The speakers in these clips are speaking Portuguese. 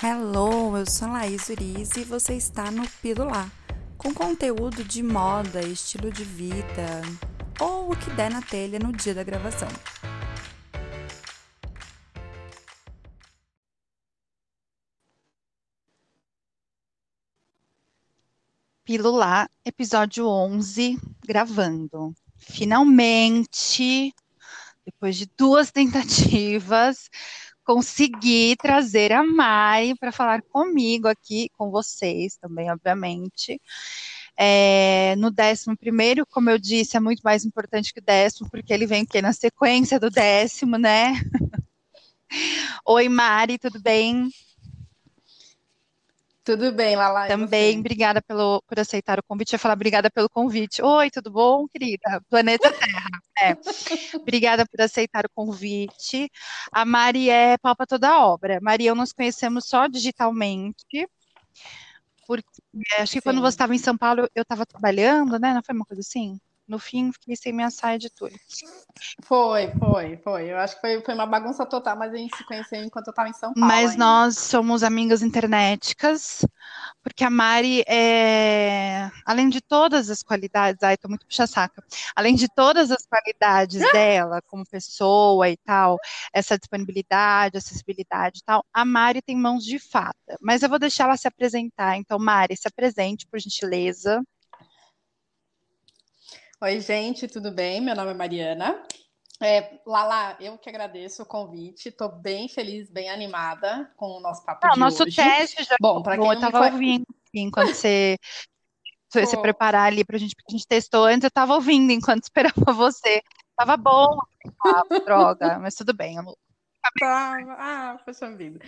Hello, eu sou a Laís Uriz e você está no Pilular, com conteúdo de moda, estilo de vida ou o que der na telha no dia da gravação. Pilular, episódio 11, gravando. Finalmente, depois de duas tentativas, consegui trazer a Mai para falar comigo aqui, com vocês também, obviamente. É, no décimo primeiro, como eu disse, é muito mais importante que o décimo, porque ele vem aqui na sequência do décimo, né? Oi, Mari, tudo bem? Tudo bem, Lala. Também, obrigada pelo, por aceitar o convite. Eu ia falar obrigada pelo convite. Oi, tudo bom, querida? Planeta Terra. É. obrigada por aceitar o convite. A Mari é palpa toda a obra. Mari, eu nos conhecemos só digitalmente. Porque acho que Sim. quando você estava em São Paulo, eu estava trabalhando, né? Não foi uma coisa assim? No fim fiquei sem minha saia de tudo. Foi, foi, foi. Eu acho que foi, foi uma bagunça total, mas a gente se conheceu enquanto eu estava em São Paulo. Mas ainda. nós somos amigas internéticas, porque a Mari é, além de todas as qualidades, ai, tô muito puxa-saca, além de todas as qualidades dela, como pessoa e tal, essa disponibilidade, acessibilidade e tal, a Mari tem mãos de fada. Mas eu vou deixar ela se apresentar. Então, Mari, se apresente, por gentileza. Oi, gente, tudo bem? Meu nome é Mariana. É, Lala, eu que agradeço o convite. Estou bem feliz, bem animada com o nosso papo Não, de nosso hoje. teste já Bom, para quem eu estava ouvindo enquanto você se preparar ali para a gente, a gente testou antes, eu estava ouvindo enquanto esperava você. Tava bom, ah, droga, mas tudo bem, amor. Ah, poxa vida.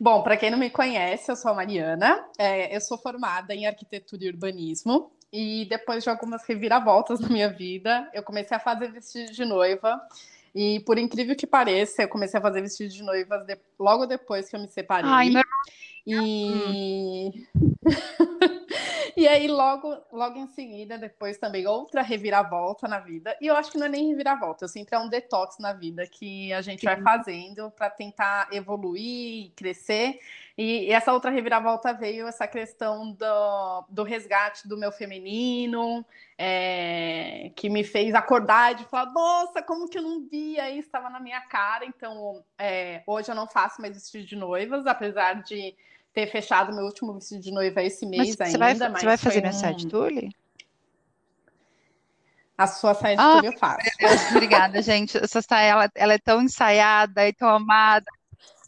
Bom, para quem não me conhece, eu sou a Mariana, é, eu sou formada em arquitetura e urbanismo, e depois de algumas reviravoltas na minha vida, eu comecei a fazer vestido de noiva. E por incrível que pareça, eu comecei a fazer vestido de noiva de... logo depois que eu me separei. Ai, não... E. Hum. e aí, logo, logo em seguida, depois também outra reviravolta na vida. E eu acho que não é nem reviravolta, sempre é um detox na vida que a gente Sim. vai fazendo para tentar evoluir, crescer. E, e, essa outra reviravolta veio essa questão do, do resgate do meu feminino, é, que me fez acordar e falar, nossa, como que eu não via isso, estava na minha cara. Então, é, hoje eu não faço mais vestido de noivas, apesar de ter fechado meu último vestido de noiva esse mês mas ainda. Vai, mas você vai fazer minha um... saia de tule? A sua saia de ah, tule eu faço. Deus, obrigada, gente. Essa saia ela, ela, é tão ensaiada e tão amada.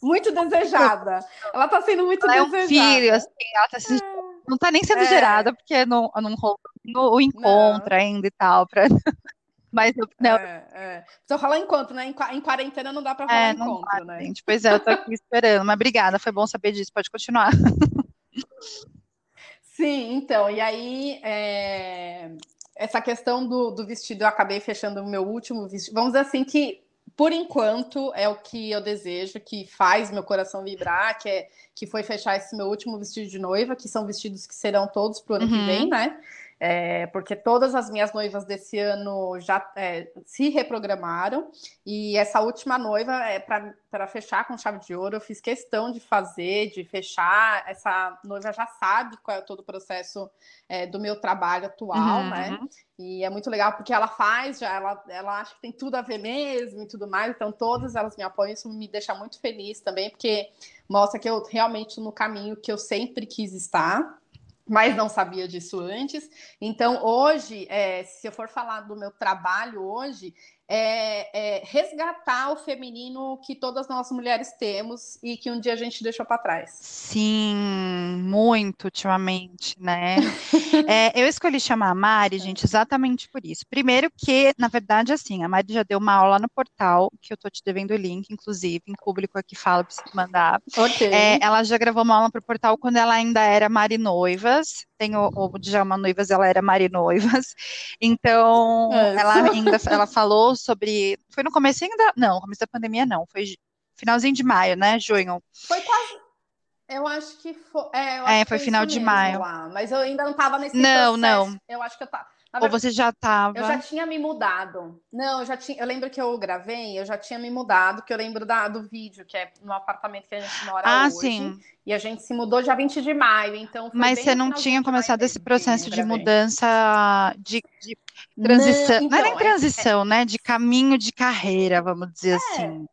Muito desejada. Ela está sendo muito ela desejada. É um filho, assim, ela tá se... é. não está nem sendo é. gerada, porque não, não rolou o encontro não. ainda e tal. Pra... Mas eu, não. É, é. Só falar encontro, né? Em, quarentena não dá para falar é, encontro, dá, né? Gente. Pois é, eu tô aqui esperando. Mas obrigada, foi bom saber disso. Pode continuar. Sim, então, e aí é... essa questão do, do vestido, eu acabei fechando o meu último vestido. Vamos dizer assim que, por enquanto, é o que eu desejo, que faz meu coração vibrar, que, é, que foi fechar esse meu último vestido de noiva, que são vestidos que serão todos pro ano uhum. que vem, né? É, porque todas as minhas noivas desse ano já é, se reprogramaram e essa última noiva é para fechar com chave de ouro. Eu fiz questão de fazer, de fechar. Essa noiva já sabe qual é todo o processo é, do meu trabalho atual, uhum, né? Uhum. E é muito legal porque ela faz, já ela, ela acha que tem tudo a ver mesmo e tudo mais. Então todas elas me apoiam. Isso me deixa muito feliz também, porque mostra que eu realmente no caminho que eu sempre quis estar mas não sabia disso antes. Então, hoje, é, se eu for falar do meu trabalho hoje, é, é, resgatar o feminino que todas nós mulheres temos e que um dia a gente deixou para trás. Sim, muito ultimamente, né? é, eu escolhi chamar a Mari, gente, exatamente por isso. Primeiro que, na verdade, assim, a Mari já deu uma aula no portal, que eu tô te devendo o link, inclusive, em público aqui fala para você mandar. Ok. É, ela já gravou uma aula pro portal quando ela ainda era Mari Noivas, tem o, o Djalma Noivas, ela era Mari Noivas, então é. ela ainda ela falou sobre. Foi no começo da. Não, começo da pandemia não. Foi finalzinho de maio, né? Junho. Foi quase. Eu acho que foi. É, é foi, foi final de maio. Lá, mas eu ainda não tava nesse não, processo. Não, Eu acho que eu tava. Ou você já estava? Eu já tinha me mudado. Não, eu já tinha. Eu lembro que eu gravei, eu já tinha me mudado, que eu lembro da, do vídeo, que é no apartamento que a gente mora ah, hoje. Sim. e a gente se mudou dia 20 de maio, então Mas você não tinha começado esse processo de mudança de, de transição, não, então, não é nem então, é, transição, é, né, de caminho de carreira, vamos dizer é, assim.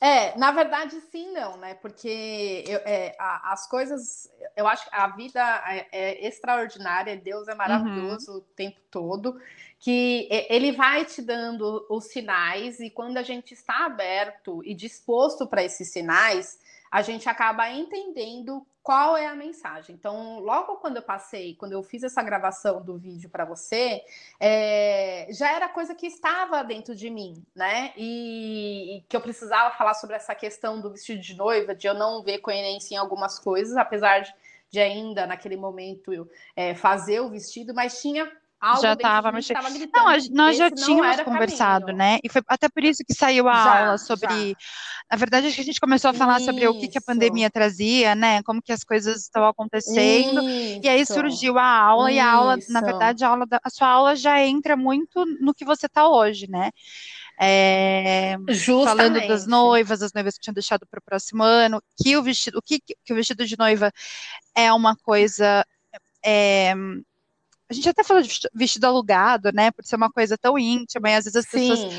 É, na verdade, sim, não, né? Porque eu, é, a, as coisas, eu acho que a vida é, é extraordinária, Deus é maravilhoso uhum. o tempo todo, que ele vai te dando os sinais, e quando a gente está aberto e disposto para esses sinais, a gente acaba entendendo qual é a mensagem. Então, logo quando eu passei, quando eu fiz essa gravação do vídeo para você, é, já era coisa que estava dentro de mim, né? E, e, que eu precisava falar sobre essa questão do vestido de noiva, de eu não ver coerência em algumas coisas, apesar de, de ainda naquele momento eu, é, fazer o vestido, mas tinha Algo já estava mexendo. Não, nós já tínhamos conversado, caminho. né? E foi até por isso que saiu a já, aula sobre. Já. Na verdade, a gente começou a falar isso. sobre o que, que, a pandemia trazia, né? Como que as coisas estão acontecendo. Isso. E aí surgiu a aula, isso. e a aula, na verdade, a, aula da, a sua aula já entra muito no que você está hoje, né? É, falando das noivas, as noivas que tinham deixado para o próximo ano, que o vestido, o que, que o vestido de noiva é uma coisa é, a gente até falou de vestido alugado, né? Por ser uma coisa tão íntima, e às vezes as Sim. pessoas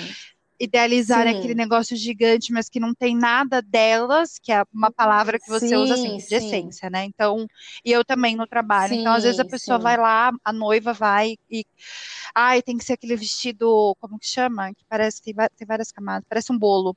idealizarem aquele negócio gigante, mas que não tem nada delas, que é uma palavra que você sim, usa assim, de sim. essência, né? Então, e eu também no trabalho. Sim, então, às vezes a pessoa vai lá, a noiva vai e. Ai, tem que ser aquele vestido, como que chama? Que parece, tem, tem várias camadas, parece um bolo.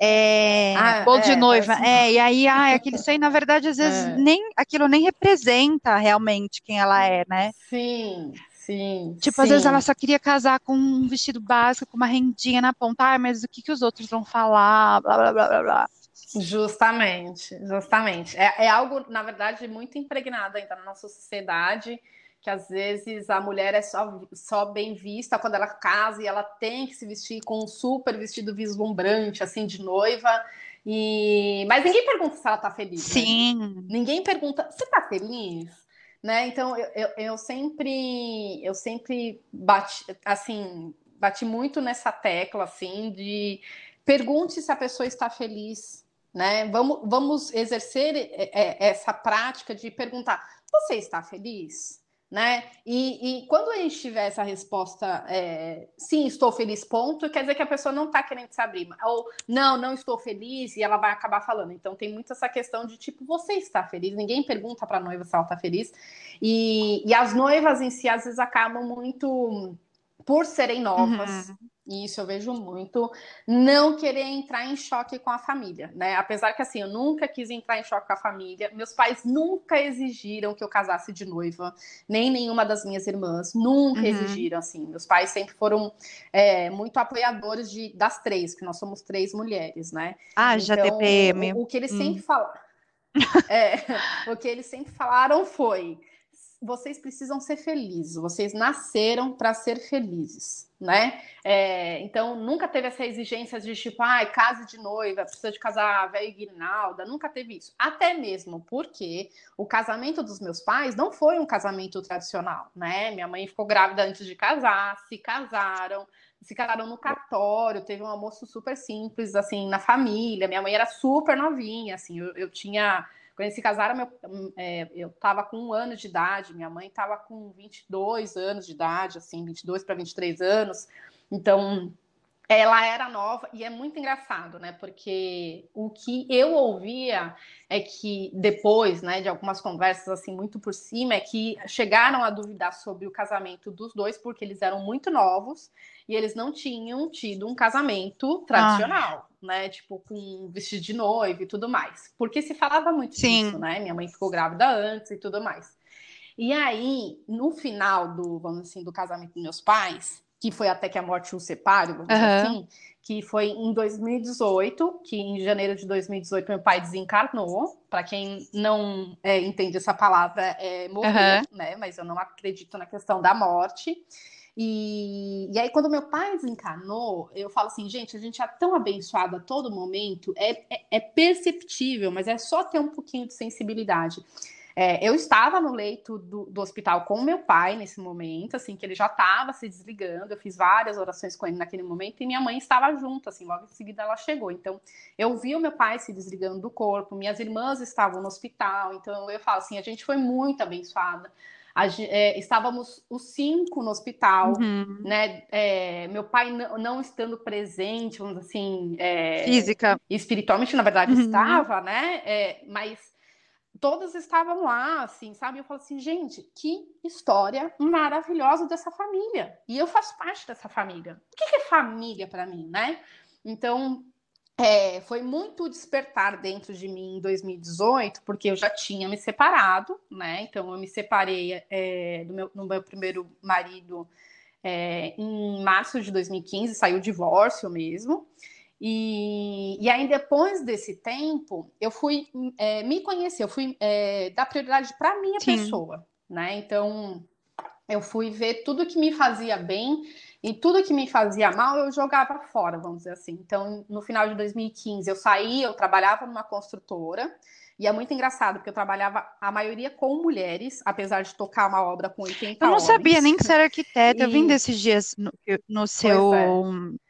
É, ah, bolo é, de noiva. É, e aí, ai, aquilo, isso aí, na verdade, às vezes, é. nem, aquilo nem representa realmente quem ela é, né? Sim, Sim. Tipo, sim. às vezes ela só queria casar com um vestido básico, com uma rendinha na ponta. Ah, mas o que, que os outros vão falar? Blá, blá, blá, blá, blá. Justamente, justamente. É, é algo, na verdade, muito impregnado ainda na nossa sociedade, que às vezes a mulher é só, só bem vista quando ela casa e ela tem que se vestir com um super vestido vislumbrante, assim, de noiva. E... Mas ninguém pergunta se ela tá feliz. Né? Sim. Né? Ninguém pergunta, você tá feliz? Né? Então eu, eu, eu, sempre eu sempre bati assim bati muito nessa tecla assim de pergunte se a pessoa está feliz, né? Vamos vamos exercer é, é, essa prática de perguntar: você está feliz? Né? E, e, quando a gente tiver essa resposta, é, sim, estou feliz, ponto, quer dizer que a pessoa não está querendo se abrir, ou não, não estou feliz, e ela vai acabar falando. Então tem muito essa questão de tipo, você está feliz? Ninguém pergunta para a noiva se ela está feliz. E, e as noivas em si às vezes acabam muito por serem novas. Uhum e isso eu vejo muito, não querer entrar em choque com a família, né? Apesar que assim, eu nunca quis entrar em choque com a família, meus pais nunca exigiram que eu casasse de noiva, nem nenhuma das minhas irmãs, nunca uhum. exigiram, assim. Meus pais sempre foram é, muito apoiadores de, das três, que nós somos três mulheres, né? Ah, então, já TPM. O, o que eles hum. sempre falaram. é, o que eles sempre falaram foi vocês precisam ser felizes, vocês nasceram para ser felizes, né? É, então, nunca teve essa exigência de tipo, ai, ah, case de noiva, precisa de casar velho guinalda, nunca teve isso. Até mesmo porque o casamento dos meus pais não foi um casamento tradicional, né? Minha mãe ficou grávida antes de casar, se casaram, se casaram no cartório, teve um almoço super simples, assim, na família. Minha mãe era super novinha, assim, eu, eu tinha quando eles se casaram, meu, é, eu estava com um ano de idade, minha mãe estava com 22 anos de idade, assim, 22 para 23 anos. Então, ela era nova e é muito engraçado, né? Porque o que eu ouvia é que depois, né, de algumas conversas assim muito por cima, é que chegaram a duvidar sobre o casamento dos dois porque eles eram muito novos e eles não tinham tido um casamento tradicional. Ah né? Tipo, com vestido de noiva e tudo mais. Porque se falava muito Sim. disso, né? Minha mãe ficou grávida antes e tudo mais. E aí, no final do, vamos assim, do casamento dos meus pais, que foi até que a morte os separe, vamos uhum. assim, que foi em 2018, que em janeiro de 2018 meu pai desencarnou. Para quem não é, entende essa palavra, é morrer, uhum. né? Mas eu não acredito na questão da morte. E, e aí, quando meu pai desencarnou, eu falo assim, gente, a gente é tão abençoado a todo momento, é, é, é perceptível, mas é só ter um pouquinho de sensibilidade. É, eu estava no leito do, do, hospital com meu pai nesse momento, assim, que ele já estava se desligando. Eu fiz várias orações com ele naquele momento e minha mãe estava junto, assim, logo em seguida ela chegou. Então, eu vi o meu pai se desligando do corpo, minhas irmãs estavam no hospital. Então, eu falo assim, a gente foi muito abençoada. A, é, estávamos os cinco no hospital, uhum. né? É, meu pai não estando presente, vamos assim, é, física, espiritualmente, na verdade, uhum. estava, né? É, mas todas estavam lá, assim, sabe? Eu falo assim, gente, que história maravilhosa dessa família. E eu faço parte dessa família. O que é família para mim, né? Então, é, foi muito despertar dentro de mim em 2018, porque eu já tinha me separado, né? Então, eu me separei é, do meu, no meu primeiro marido é, em março de 2015, saiu o divórcio mesmo. E, e aí, depois desse tempo, eu fui é, me conhecer, eu fui é, dar prioridade para minha Sim. pessoa, né? Então, eu fui ver tudo que me fazia bem e tudo que me fazia mal eu jogava fora, vamos dizer assim. Então, no final de 2015, eu saí, eu trabalhava numa construtora e é muito engraçado, porque eu trabalhava a maioria com mulheres, apesar de tocar uma obra com 80 Eu não homens. sabia nem que você era arquiteta. E... Eu vim desses dias no, no seu, é.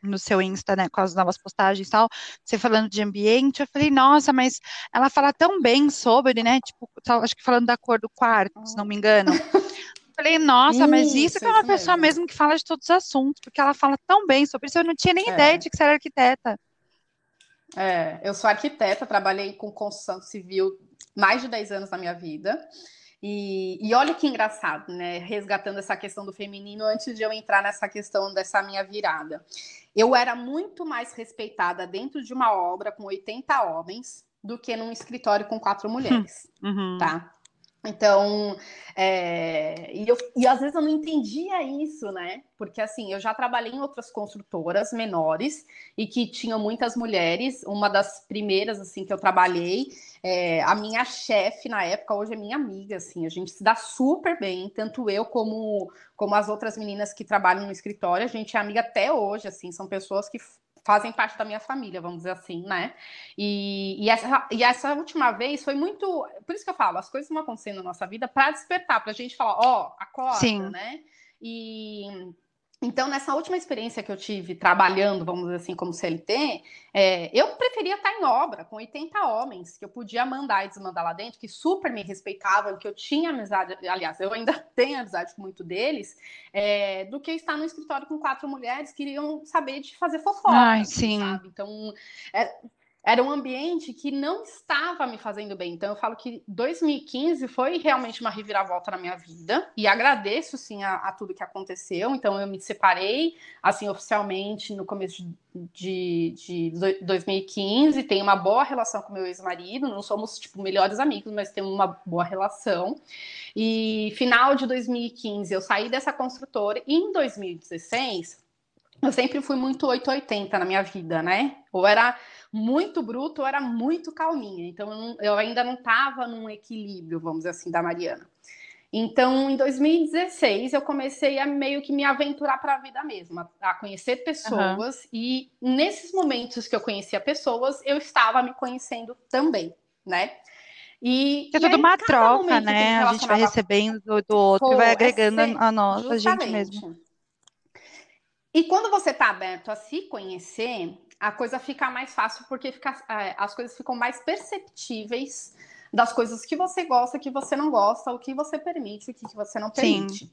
no seu Insta, né, com as novas postagens e tal, você falando de ambiente. Eu falei, nossa, mas ela fala tão bem sobre, né? Tipo, acho que falando da cor do quarto, se não me engano. falei, nossa, isso, mas isso que é uma pessoa mesmo. mesmo. que fala de todos os assuntos, porque ela fala tão bem sobre isso, eu não tinha nem é. ideia de que você era arquiteta. É, eu sou arquiteta, trabalhei com construção civil mais de 10 anos na minha vida. E, e, olha que engraçado, né? Resgatando essa questão do feminino antes de eu entrar nessa questão dessa minha virada. Eu era muito mais respeitada dentro de uma obra com 80 homens do que num escritório com quatro mulheres, uhum. tá? Então, é, e, eu, e às vezes eu não entendia isso, né? Porque assim, eu já trabalhei em outras construtoras menores e que tinham muitas mulheres. Uma das primeiras assim que eu trabalhei, é, a minha chefe na época, hoje é minha amiga, assim, a gente se dá super bem, tanto eu como, como as outras meninas que trabalham no escritório, a gente é amiga até hoje, assim, são pessoas que fazem parte da minha família, vamos dizer assim, né? E, e, essa, e essa última vez foi muito. Por isso que eu falo, as coisas estão acontecendo na nossa vida para despertar, para a gente falar, ó, oh, acorda, Sim. né? E então, nessa última experiência que eu tive trabalhando, vamos dizer assim, como CLT, é, eu preferia estar em obra com 80 homens que eu podia mandar e desmandar lá dentro, que super me respeitavam, que eu tinha amizade, aliás, eu ainda tenho amizade com muito deles, é, do que estar no escritório com quatro mulheres que queriam saber de fazer fofoca. Ai, sim. Sabe? Então, é, era um ambiente que não estava me fazendo bem. Então, eu falo que 2015 foi realmente uma reviravolta na minha vida e agradeço, sim, a, a tudo que aconteceu. Então, eu me separei, assim, oficialmente no começo de, de, de 2015. Tenho uma boa relação com meu ex-marido, não somos, tipo, melhores amigos, mas temos uma boa relação. E final de 2015, eu saí dessa construtora e em 2016, eu sempre fui muito 880 na minha vida, né? Ou era muito bruto, era muito calminha. Então, eu, não, eu ainda não estava num equilíbrio, vamos dizer assim, da Mariana. Então, em 2016, eu comecei a meio que me aventurar para a vida mesma, a conhecer pessoas. Uhum. E nesses momentos que eu conhecia pessoas, eu estava me conhecendo também, né? E, é tudo uma troca, né? A gente vai recebendo do, do outro Pô, e vai agregando é a nós, a gente mesmo. E quando você está aberto a se conhecer, a coisa fica mais fácil porque fica, é, as coisas ficam mais perceptíveis das coisas que você gosta, que você não gosta, o que você permite, o que você não permite. Sim.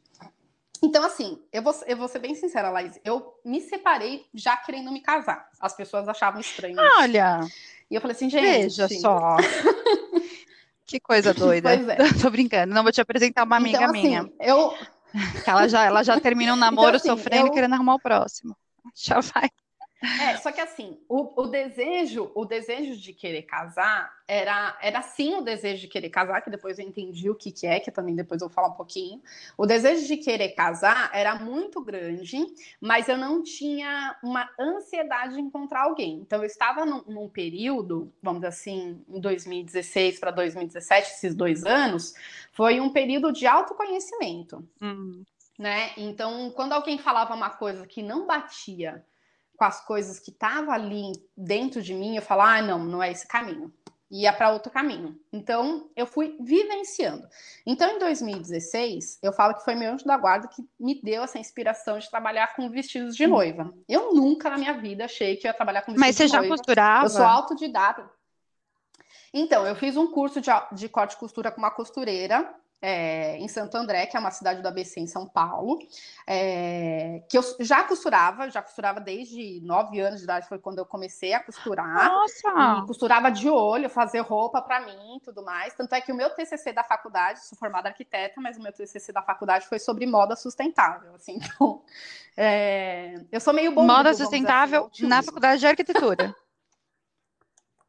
Então, assim, eu vou, eu vou ser bem sincera, Laís. Eu me separei já querendo me casar. As pessoas achavam estranho. Olha! E eu falei assim, gente. Veja só. que coisa doida. Pois é. Tô brincando. Não vou te apresentar uma amiga então, assim, minha. Eu. Ela já, ela já termina um namoro então, assim, sofrendo eu... querendo arrumar o próximo. Já vai. É, só que assim, o, o, desejo, o desejo de querer casar era, era sim o desejo de querer casar, que depois eu entendi o que, que é, que também depois eu vou falar um pouquinho. O desejo de querer casar era muito grande, mas eu não tinha uma ansiedade de encontrar alguém. Então eu estava num, num período, vamos dizer assim, em 2016 para 2017, esses dois anos, foi um período de autoconhecimento. Uhum. Né? Então, quando alguém falava uma coisa que não batia com as coisas que estavam ali dentro de mim, eu falo, ah, não, não é esse caminho. ia para outro caminho. Então, eu fui vivenciando. Então, em 2016, eu falo que foi meu anjo da guarda que me deu essa inspiração de trabalhar com vestidos de noiva. Eu nunca na minha vida achei que ia trabalhar com vestidos Mas você de já noiva. costurava? Eu sou autodidata. Então, eu fiz um curso de, de corte e costura com uma costureira é, em Santo André, que é uma cidade do ABC em São Paulo, é, que eu já costurava, já costurava desde nove anos de idade, foi quando eu comecei a costurar. Nossa! E costurava de olho, fazer roupa para mim e tudo mais. Tanto é que o meu TCC da faculdade, sou formada arquiteta, mas o meu TCC da faculdade foi sobre moda sustentável. Assim, então, é, eu sou meio bom. Moda sustentável assim, na faculdade de arquitetura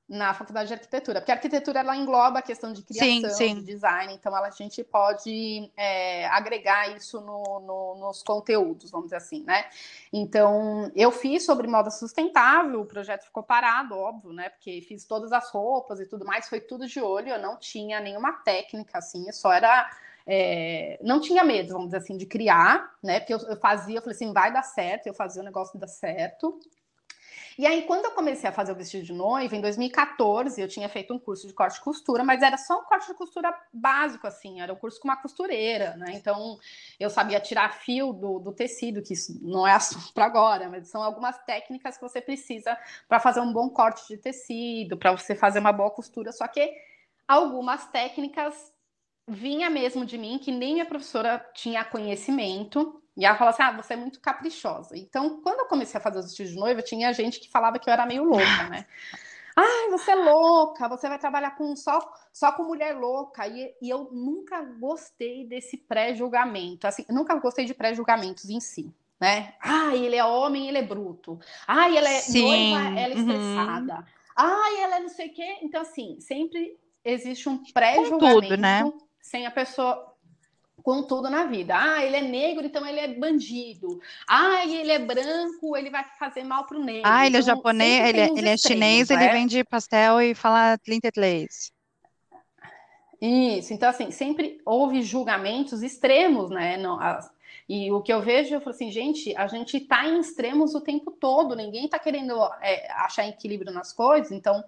na faculdade de arquitetura, porque a arquitetura ela engloba a questão de criação, sim, sim. de design, então ela, a gente pode é, agregar isso no, no, nos conteúdos, vamos dizer assim, né? Então, eu fiz sobre moda sustentável, o projeto ficou parado, óbvio, né? Porque fiz todas as roupas e tudo mais, foi tudo de olho, eu não tinha nenhuma técnica, assim, só era é, não tinha medo, vamos dizer assim, de criar, né? Porque eu, eu, fazia, eu falei assim, vai dar certo, eu fazia o negócio dar certo. E aí, quando eu comecei a fazer o vestido de noiva, em 2014, eu tinha feito um curso de corte e costura, mas era só um corte de costura básico, assim, era um curso com uma costureira, né? Então, eu sabia tirar fio do, do tecido, que isso não é assunto para agora, mas são algumas técnicas que você precisa para fazer um bom corte de tecido, para você fazer uma boa costura, só que algumas técnicas vinha mesmo de mim, que nem minha professora tinha conhecimento, e ela falou assim: ah, você é muito caprichosa. Então, quando eu comecei a fazer os vestidos de noiva, tinha gente que falava que eu era meio louca, né? Ai, você é louca, você vai trabalhar com só, só com mulher louca. E, e eu nunca gostei desse pré-julgamento. Assim, nunca gostei de pré-julgamentos em si. Né? Ai, ele é homem, ele é bruto. Ai, ela é Sim. noiva, ela é uhum. estressada. Ai, ela é não sei o quê. Então, assim, sempre existe um pré-julgamento né? sem a pessoa com tudo na vida. Ah, ele é negro, então ele é bandido. Ah, ele é branco, ele vai fazer mal pro negro. Ah, ele é então, é japonês, ele, é, ele é chinês, ele é? vende pastel e fala tlintetleis. Isso, então assim, sempre houve julgamentos extremos, né? Não, as, e o que eu vejo, eu falo assim, gente, a gente tá em extremos o tempo todo, ninguém tá querendo é, achar equilíbrio nas coisas, então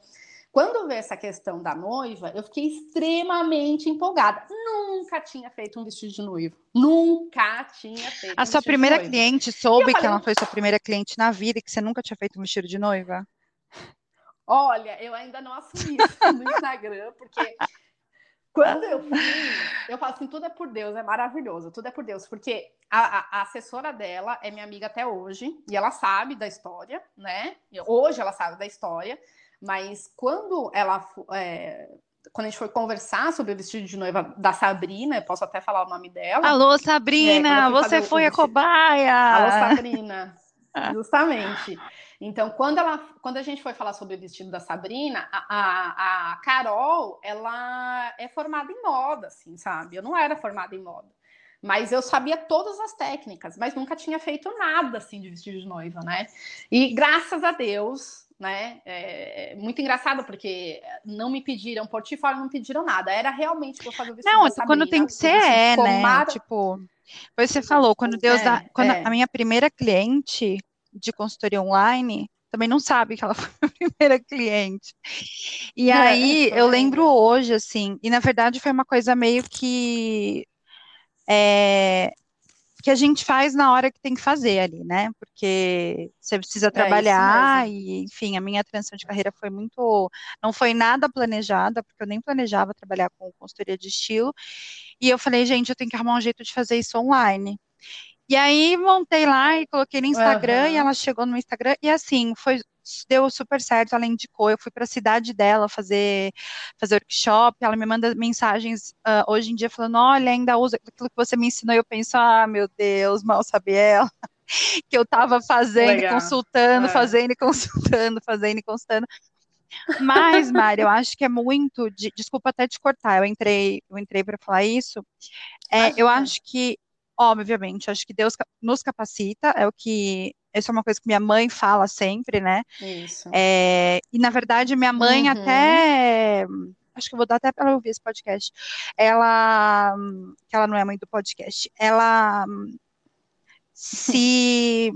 quando veio essa questão da noiva, eu fiquei extremamente empolgada. Nunca tinha feito um vestido de noivo. Nunca tinha feito. A um sua primeira cliente soube que ela foi sua primeira cliente na vida e que você nunca tinha feito um vestido de noiva? Olha, eu ainda não assumi isso no Instagram, porque quando eu fiz, eu falo assim, tudo é por Deus, é maravilhoso, tudo é por Deus, porque a, a, assessora dela é minha amiga até hoje, e ela sabe da história, né? Hoje ela sabe da história, mas quando ela é, quando a gente foi conversar sobre o vestido de noiva da Sabrina, posso até falar o nome dela. Alô, Sabrina, é, você foi a cobaia. Alô, Sabrina, justamente. Então, quando, ela, quando a gente foi falar sobre o vestido da Sabrina, a, a, a Carol, ela é formada em moda, assim, sabe? Eu não era formada em moda. Mas eu sabia todas as técnicas, mas nunca tinha feito nada assim de vestido de noiva, né? E graças a Deus, né? É, é muito engraçado porque não me pediram portfólio, não pediram nada. Era realmente que eu fazer o vestido Não, quando tem que ser é, né? Tipo, você falou, quando Deus é, dá, quando é. a minha primeira cliente de consultoria online também não sabe que ela foi a primeira cliente. E é, aí eu lembro hoje, assim, e na verdade foi uma coisa meio que é, que a gente faz na hora que tem que fazer ali, né? Porque você precisa é trabalhar é e, enfim, a minha transição de carreira foi muito, não foi nada planejada, porque eu nem planejava trabalhar com consultoria de estilo. E eu falei, gente, eu tenho que arrumar um jeito de fazer isso online. E aí montei lá e coloquei no Instagram uhum. e ela chegou no Instagram e assim, foi deu super certo, ela indicou, eu fui para a cidade dela fazer, fazer workshop, ela me manda mensagens uh, hoje em dia falando, olha, ainda usa aquilo que você me ensinou, e eu penso, ah, meu Deus, mal sabe ela, que eu estava fazendo, Legal. consultando, é. fazendo e consultando, fazendo e consultando. Mas, Mari, eu acho que é muito. De, desculpa até te cortar, eu entrei, eu entrei para falar isso. É, eu acho que, obviamente, acho que Deus nos capacita, é o que isso é uma coisa que minha mãe fala sempre, né? Isso. É, e na verdade, minha mãe uhum. até. Acho que eu vou dar até para ela ouvir esse podcast. Ela. Que ela não é mãe do podcast. Ela. Se.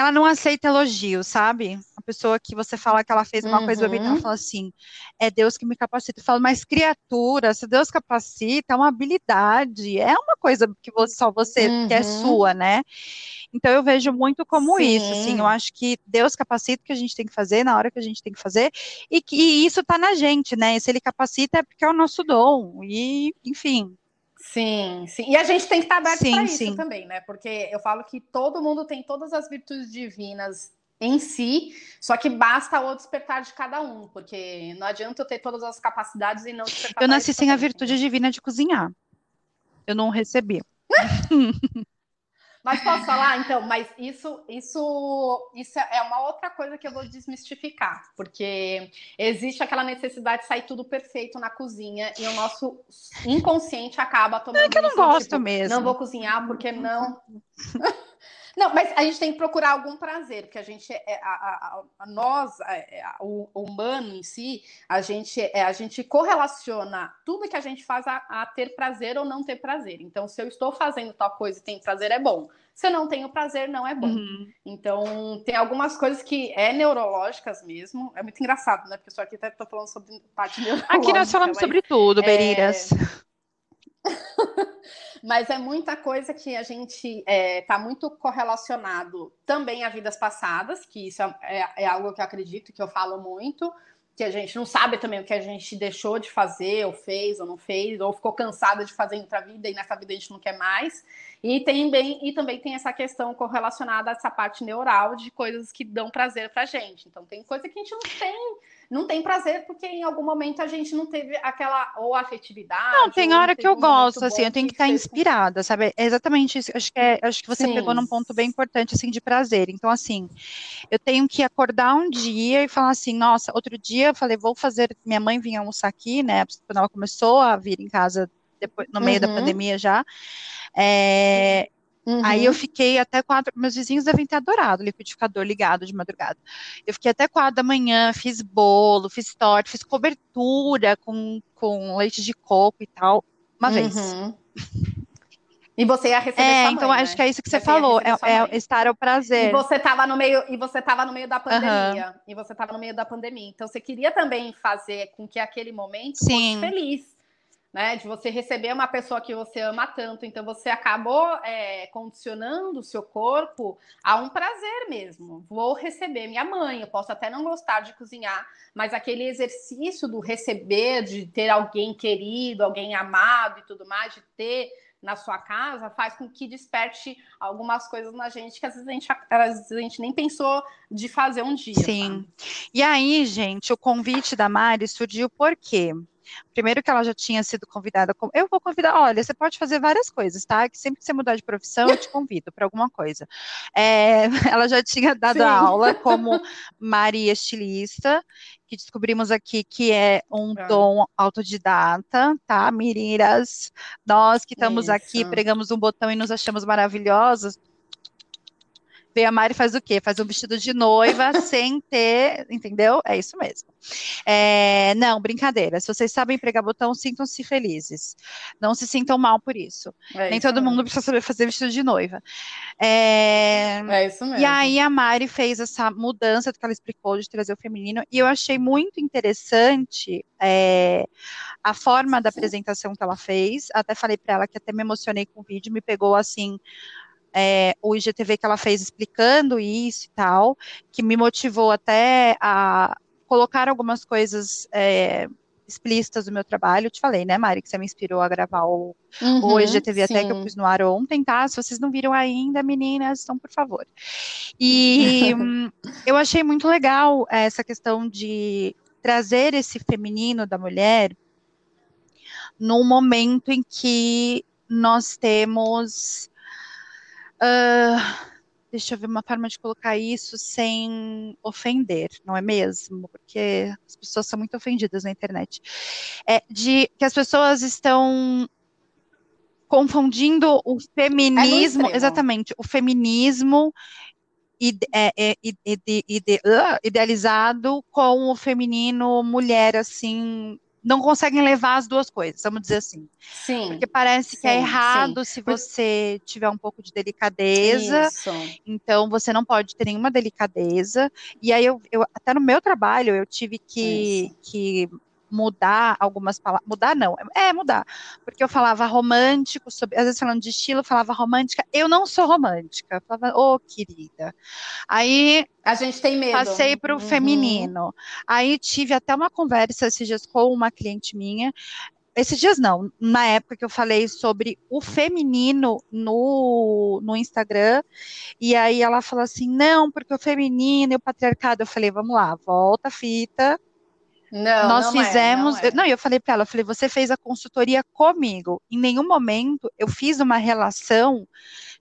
Ela não aceita elogio, sabe? A pessoa que você fala que ela fez uma uhum. coisa bonita, ela fala assim, é Deus que me capacita. Eu falo, mas criatura, se Deus capacita, é uma habilidade, é uma coisa que você, só você, uhum. que é uhum. sua, né? Então eu vejo muito como Sim. isso, assim, eu acho que Deus capacita o que a gente tem que fazer na hora que a gente tem que fazer, e que e isso tá na gente, né? E se ele capacita é porque é o nosso dom, e enfim, Sim, sim. E a gente tem que estar aberto para isso sim. também, né? Porque eu falo que todo mundo tem todas as virtudes divinas em si, só que basta o despertar de cada um, porque não adianta eu ter todas as capacidades e não despertar. Eu nasci sem a virtude divina de cozinhar. Eu não recebi. Mas posso falar, então, mas isso, isso, isso é uma outra coisa que eu vou desmistificar, porque existe aquela necessidade de sair tudo perfeito na cozinha e o nosso inconsciente acaba tomando. É que eu não gosto tipo, mesmo. Não vou cozinhar porque não. Não, mas a gente tem que procurar algum prazer, porque a gente é a, a, a nós, é, a, o, humano em si, a gente é, a gente correlaciona tudo que a gente faz a, ter prazer ou não ter prazer. Então, se eu estou fazendo tal coisa e tem prazer, é bom. Se eu não tenho prazer, não é bom. Uhum. Então, tem algumas coisas que é neurológicas mesmo. É muito engraçado, né? Porque só aqui até tô falando sobre parte neurológica. Aqui nós falamos sobre tudo, Beriras. É... Mas é muita coisa que a gente está é, tá muito correlacionado também a vidas passadas, que isso é, é, é, algo que eu acredito, que eu falo muito, que a gente não sabe também o que a gente deixou de fazer, ou fez, ou não fez, ou ficou cansada de fazer em outra vida e nessa vida a gente não quer mais. E, tem bem, e também tem essa questão correlacionada a essa parte neural de coisas que dão prazer pra gente. Então tem coisa que a gente não tem não tem prazer porque em algum momento a gente não teve aquela ou afetividade. Não, tem hora que eu gosto, assim, eu tenho que estar tá inspirada, sabe? É exatamente isso. Acho que, é, acho que você Sim. pegou num ponto bem importante, assim, de prazer. Então, assim, eu tenho que acordar um dia e falar assim, nossa, outro dia eu falei, vou fazer, minha mãe vinha almoçar aqui, né, quando ela começou a vir em casa depois, no meio uhum. da pandemia já, é, Uhum. Aí eu fiquei até quatro. Meus vizinhos devem ter adorado o liquidificador ligado de madrugada. Eu fiquei até quatro da manhã, fiz bolo, fiz torta, fiz cobertura com, com leite de coco e tal, uma uhum. vez. E você ia receber É, mãe, então né? acho que é isso que você, você falou, é, é, estar ao prazer. E você estava no meio, e você estava no meio da pandemia. Uhum. E você estava no meio da pandemia. Então você queria também fazer com que aquele momento Sim. fosse feliz né? De você receber uma pessoa que você ama tanto. Então você acabou é, condicionando o seu corpo a um prazer mesmo. Vou receber minha mãe, eu posso até não gostar de cozinhar, mas aquele exercício do receber, de ter alguém querido, alguém amado e tudo mais, de ter na sua casa faz com que desperte algumas coisas na gente que às vezes a gente, vezes a gente nem pensou de fazer um dia. Sim. Sabe? E aí, gente, o convite da Mari surgiu por quê? Primeiro que ela já tinha sido convidada, eu vou convidar, olha, você pode fazer várias coisas, tá? Que sempre que você mudar de profissão, eu te convido para alguma coisa. É, ela já tinha dado Sim. aula como Maria Estilista, que descobrimos aqui que é um é. dom autodidata, tá, Miriras? Nós que estamos Isso. aqui, pregamos um botão e nos achamos maravilhosas, Vem a Mari faz o quê? Faz um vestido de noiva sem ter, entendeu? É isso mesmo. É, não, brincadeira. Se vocês sabem pregar botão, sintam-se felizes. Não se sintam mal por isso. É Nem isso todo mesmo. mundo precisa saber fazer vestido de noiva. É, é isso mesmo. E aí a Mari fez essa mudança que ela explicou de trazer o feminino, e eu achei muito interessante é, a forma da apresentação que ela fez. Até falei para ela que até me emocionei com o vídeo, me pegou assim é, o IGTV que ela fez explicando isso e tal, que me motivou até a colocar algumas coisas é, explícitas do meu trabalho. Eu te falei, né, Mari, que você me inspirou a gravar o, uhum, o IGTV sim. até que eu pus no ar ontem, tá? Se vocês não viram ainda, meninas, então, por favor. E eu achei muito legal essa questão de trazer esse feminino da mulher num momento em que nós temos Uh, deixa eu ver uma forma de colocar isso sem ofender, não é mesmo? Porque as pessoas são muito ofendidas na internet. É de que as pessoas estão confundindo o feminismo, é exatamente, o feminismo ide, é, é, ide, ide, uh, idealizado com o feminino mulher, assim, não conseguem levar as duas coisas, vamos dizer assim. Sim. Porque parece sim, que é errado sim. se você tiver um pouco de delicadeza. Isso. Então, você não pode ter nenhuma delicadeza. E aí, eu, eu até no meu trabalho, eu tive que, que mudar algumas palavras. Mudar não, é mudar. Porque eu falava romântico, sobre, às vezes falando de estilo, eu falava romântica. Eu não sou romântica. Eu falava, ô, oh, querida. Aí A gente tem medo. passei para o Uhum. feminino. Aí tive até uma conversa esses dias com uma cliente minha. Esses dias não, na época que eu falei sobre o feminino no, no Instagram, e aí ela falou assim: não, porque o feminino e o patriarcado. Eu falei: vamos lá, volta a fita, Não, nós não é, fizemos. não é. Não, eu falei para ela, eu falei, você fez a consultoria comigo. Em nenhum momento eu fiz uma relação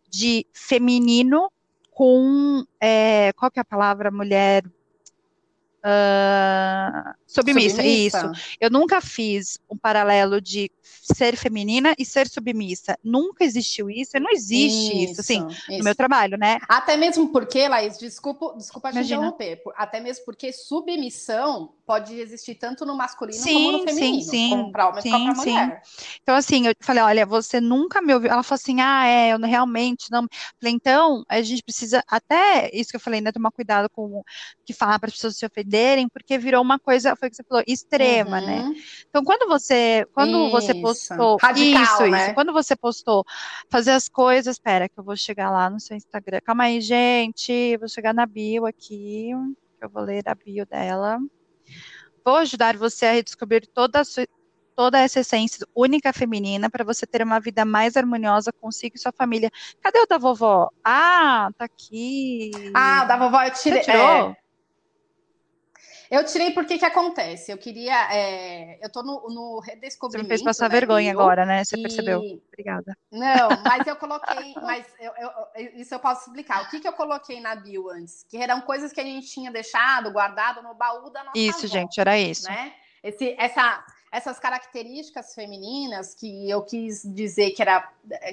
de feminino com é, qual que é a palavra mulher? Ah, submissa, isso. Eu nunca fiz um paralelo de ser feminina e ser submissa. Nunca existiu isso, não existe isso, assim, isso. no meu trabalho, né? Até mesmo porque, Laís, desculpa, desculpa te Imagina. interromper, por- até mesmo porque submissão pode existir tanto no masculino Sim, como no sim, feminino, sim. como para homem Sim, como para sim. mulher. Então, assim, eu falei, olha, você nunca me ouviu. Ela falou assim, ah, é, eu realmente não. Falei, então, a gente precisa, até isso que eu falei, né, tomar cuidado com o que falar para as pessoas se ofenderem, porque virou uma coisa, foi o que você falou, extrema, né? Uhum. Então, quando você, quando você Isso. postou, Radical, isso, né? isso, quando você postou fazer as coisas, espera que eu vou chegar lá no seu Instagram. Calma aí, gente, vou chegar na bio aqui, que eu vou ler a bio dela. Vou ajudar você a redescobrir toda a sua toda essa essência única feminina para você ter uma vida mais harmoniosa consigo e sua família. Cadê o da vovó? Ah, tá aqui. Ah, o da vovó eu Você tirei. tirou? é, eu tirei porque que acontece? Eu queria. é, eu tô no, no Você redescobrimento. me fez passar né, vergonha bio, agora, né? Você e- percebeu? Obrigada. Não, mas eu coloquei, mas eu- eu- isso eu posso explicar. O que, que eu coloquei na bio antes? Que eram coisas que a gente tinha deixado, guardado no baú da nossa Isso, avó, gente, era isso. né? Esse, essa, essas características femininas que eu quis dizer que era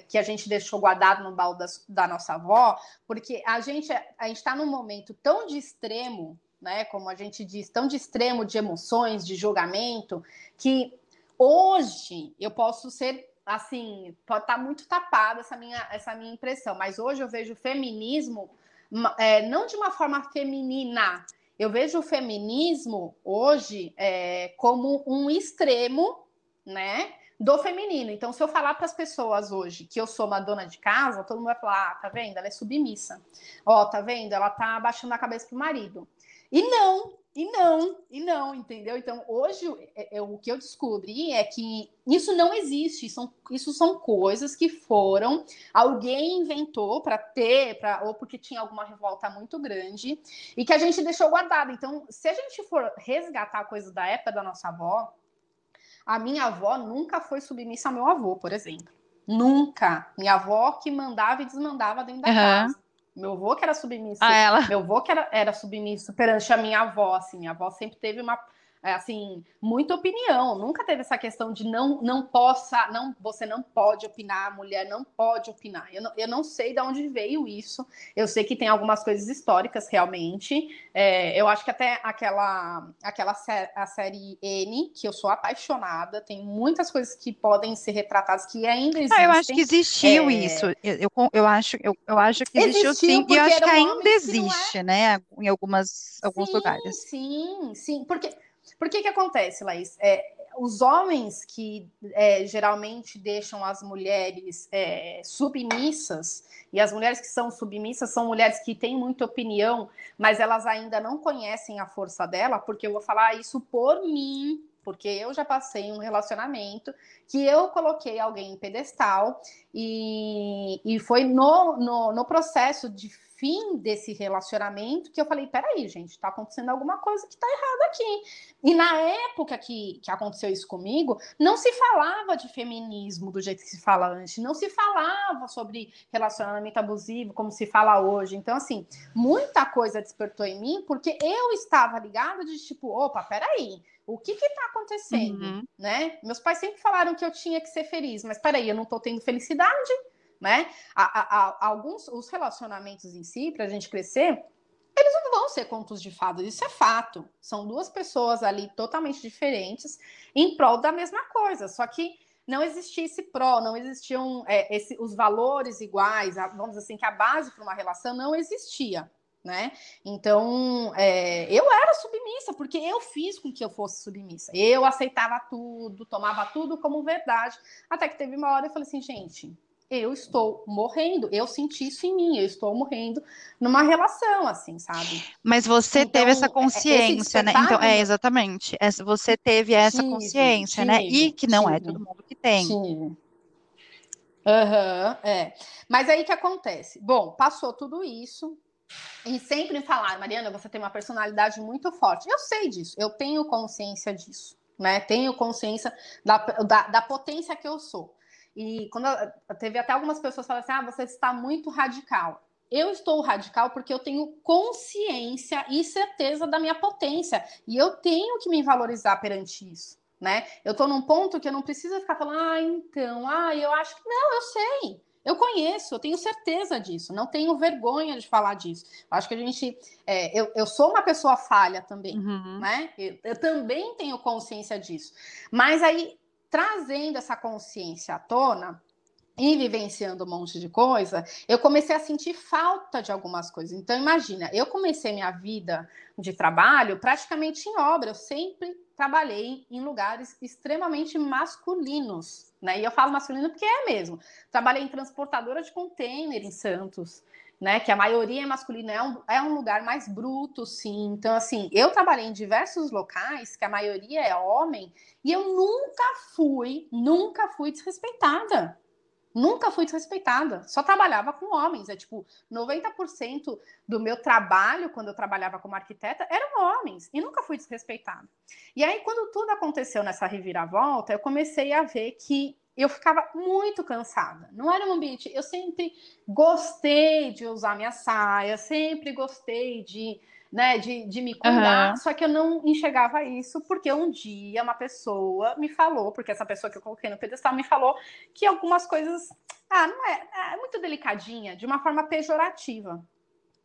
que a gente deixou guardado no baú da, da nossa avó, porque a gente a gente está num momento tão de extremo, né? Como a gente diz, tão de extremo de emoções, de julgamento, que hoje eu posso ser assim, pode estar muito tapada essa minha, essa minha impressão, mas hoje eu vejo o feminismo é, não de uma forma feminina. Eu vejo o feminismo hoje é, como um extremo, né? Do feminino. Então, se eu falar para as pessoas hoje que eu sou uma dona de casa, todo mundo vai falar: ah, tá vendo? Ela é submissa. Ó, tá vendo? Ela tá abaixando a cabeça pro marido. E não, e não, e não, entendeu? Então, hoje, é- é- o que eu descobri é que isso não existe. São, isso são coisas que foram. Alguém inventou para ter, pra, ou porque tinha alguma revolta muito grande, e que a gente deixou guardado. Então, se a gente for resgatar coisas da época da nossa avó, a minha avó nunca foi submissa ao meu avô, por exemplo. Nunca. Minha avó que mandava e desmandava dentro da Aham. casa. Meu avô que era submissa. Ah, ela. Meu avô que era, era submisso perante a minha avó, assim, minha avó sempre teve uma, assim, muita opinião, nunca teve essa questão de não, não possa, não, você não pode opinar, a mulher não pode opinar. Eu não, eu não sei de onde veio isso, eu sei que tem algumas coisas históricas, realmente, É, eu acho que até aquela, aquela sé- a série N, que eu sou apaixonada, tem muitas coisas que podem ser retratadas que ainda existem. Ah, eu acho que existiu É. isso. Eu, eu, eu acho, eu, eu acho que existiu, Existiu, sim. E eu acho que ainda homens que não é- existe, né? Em algumas, alguns sim, lugares. Sim, sim. Porque, porque que acontece, Laís? É, os homens que é, geralmente deixam as mulheres é, submissas, e as mulheres que são submissas são mulheres que têm muita opinião, mas elas ainda não conhecem a força dela, porque eu vou falar isso por mim, porque eu já passei um relacionamento que eu coloquei alguém em pedestal e, e foi no, no, no processo de fim desse relacionamento que eu falei, peraí, gente, tá acontecendo alguma coisa que tá errada aqui. E na época que, que aconteceu isso comigo, não se falava de feminismo do jeito que se fala antes, não se falava sobre relacionamento abusivo como se fala hoje. Então, assim, muita coisa despertou em mim porque eu estava ligada de tipo, opa, peraí, o que que tá acontecendo, Uhum. né? Meus pais sempre falaram que eu tinha que ser feliz, mas peraí, eu não tô tendo felicidade, né? A- a- a- alguns os relacionamentos em si, pra gente crescer, eles não vão ser contos de fadas, isso é fato. São duas pessoas ali totalmente diferentes em prol da mesma coisa, só que não existia esse pró, não existiam é, esse, os valores iguais, a, vamos dizer assim, que a base para uma relação não existia. Né? Então, é, eu era submissa, porque eu fiz com que eu fosse submissa. Eu aceitava tudo, tomava tudo como verdade. Até que teve uma hora eu falei assim, gente, eu estou morrendo, eu senti isso em mim, eu estou morrendo numa relação, assim, sabe? Mas você então, teve essa consciência, né? Então, é exatamente. Você teve essa tive, consciência, tive, né? E que não é tive, é todo mundo que tem. Tive. Uhum, é. Mas aí que acontece? Bom, passou tudo isso, e sempre falar, Mariana, você tem uma personalidade muito forte. Eu sei disso, eu tenho consciência disso, né? Tenho consciência da, da, da potência que eu sou. E quando teve até algumas pessoas falando assim: ah, você está muito radical. Eu estou radical porque eu tenho consciência e certeza da minha potência. E eu tenho que me valorizar perante isso. Né? Eu estou num ponto que eu não preciso ficar falando, ah, então, ah, eu acho que. Não, eu sei. Eu conheço, eu tenho certeza disso, não tenho vergonha de falar disso. Eu acho que a gente. É, eu, eu sou uma pessoa falha também, uhum. né? Eu, eu, também tenho consciência disso. Mas aí trazendo essa consciência à tona e vivenciando um monte de coisa, eu comecei a sentir falta de algumas coisas. Então, imagina, eu comecei minha vida de trabalho praticamente em obra, eu sempre trabalhei em lugares extremamente masculinos, né? E eu falo masculino porque é mesmo. Trabalhei em transportadora de container em Santos, né? Que a maioria é masculina, é um, é um lugar mais bruto, sim. Então, assim, eu trabalhei em diversos locais que a maioria é homem e eu nunca fui, nunca fui desrespeitada. Nunca fui desrespeitada. Só trabalhava com homens. É tipo, 90% do meu trabalho, quando eu trabalhava como arquiteta, eram homens. E nunca fui desrespeitada. E aí, quando tudo aconteceu nessa reviravolta, eu comecei a ver que eu ficava muito cansada. Não era um ambiente. Eu sempre gostei de usar minha saia, sempre gostei de, né, de, de me cuidar, uhum. só que eu não enxergava isso porque um dia uma pessoa me falou, porque essa pessoa que eu coloquei no pedestal me falou que algumas coisas, ah, não é, é muito delicadinha, de uma forma pejorativa.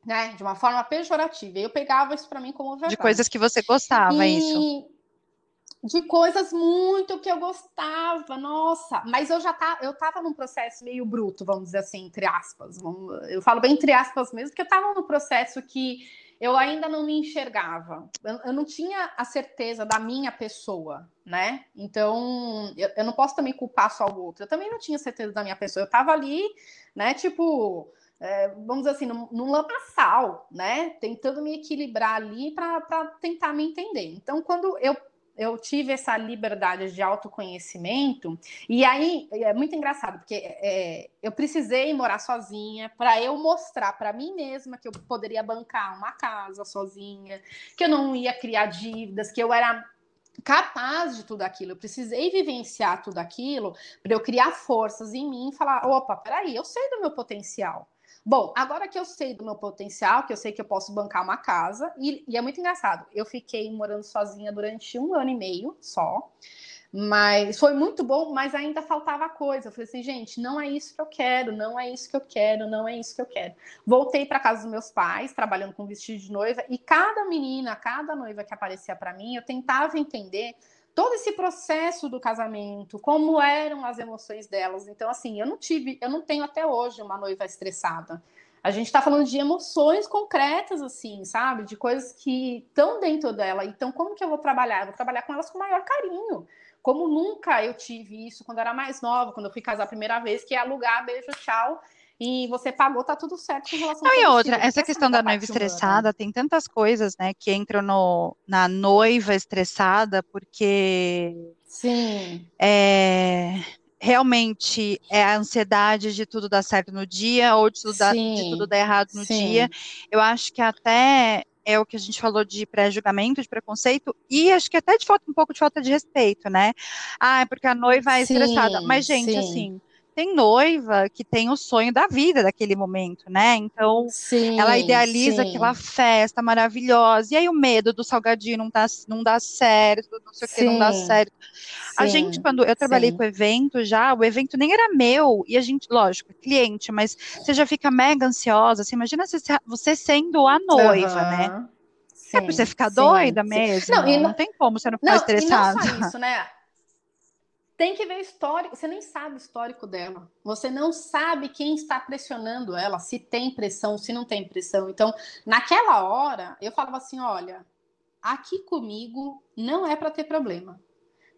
Né, de uma forma pejorativa. E eu pegava isso para mim como verdade. De coisas que você gostava, e... isso de coisas muito que eu gostava, nossa, mas eu já tá, eu tava num processo meio bruto, vamos dizer assim, entre aspas. Eu falo bem entre aspas mesmo, porque eu tava num processo que eu ainda não me enxergava. Eu, eu não tinha a certeza da minha pessoa, né? Então, eu, eu, não posso também culpar só o outro. Eu também não tinha certeza da minha pessoa. Eu tava ali, né, tipo, é, vamos dizer assim, num, num lamaçal, né? Tentando me equilibrar ali para tentar me entender. Então, quando eu eu tive essa liberdade de autoconhecimento, e aí é muito engraçado, porque é, eu precisei morar sozinha para eu mostrar para mim mesma que eu poderia bancar uma casa sozinha, que eu não ia criar dívidas, que eu era capaz de tudo aquilo. Eu precisei vivenciar tudo aquilo para eu criar forças em mim e falar: opa, peraí, eu sei do meu potencial. Bom, agora que eu sei do meu potencial, que eu sei que eu posso bancar uma casa, e, e é muito engraçado, eu fiquei morando sozinha durante um ano e meio só. Mas foi muito bom, mas ainda faltava coisa. Eu falei assim, gente, não é isso que eu quero, não é isso que eu quero, não é isso que eu quero. Voltei para casa dos meus pais, trabalhando com vestido de noiva, e cada menina, cada noiva que aparecia para mim, eu tentava entender todo esse processo do casamento, como eram as emoções delas. Então, assim, eu não tive, eu não tenho até hoje uma noiva estressada. A gente está falando de emoções concretas, assim, sabe? De coisas que estão dentro dela. Então, como que eu vou trabalhar? Eu vou trabalhar com elas com maior carinho. Como nunca eu tive isso quando eu era mais nova, quando eu fui casar a primeira vez, que é alugar, beijo, tchau e você pagou, tá tudo certo com relação Não, e outra, essa questão da noiva estressada, humana. tem tantas coisas, né, que entram no, na noiva estressada, porque. Sim. É, realmente é a ansiedade de tudo dar certo no dia, ou de tudo, dar, de tudo dar errado no sim. dia. Eu acho que até é o que a gente falou de pré-julgamento, de preconceito, e acho que até de falta, um pouco de falta de respeito, né? Ah, é porque a noiva é sim, estressada. Mas, gente, sim. assim tem noiva que tem o sonho da vida daquele momento, né? Então, sim, ela idealiza sim. aquela festa maravilhosa. E aí o medo do salgadinho não, tá, não dá certo, não sei o que, não dá Sim, certo. A sim, gente, quando eu trabalhei sim. com evento já, o evento nem era meu, e a gente, lógico, é cliente, mas você já fica mega ansiosa. Você imagina você, sendo a noiva, né? Aham. É pra você Sim, ficar sim, doida sim. mesmo. Não, e não não- tem como você não ficar Não, e não estressada. só isso, né? Tem que ver o histórico. Você nem sabe o histórico dela. Você não sabe quem está pressionando ela, se tem pressão, se não tem pressão. Então, naquela hora, eu falava assim: olha, aqui comigo não é para ter problema.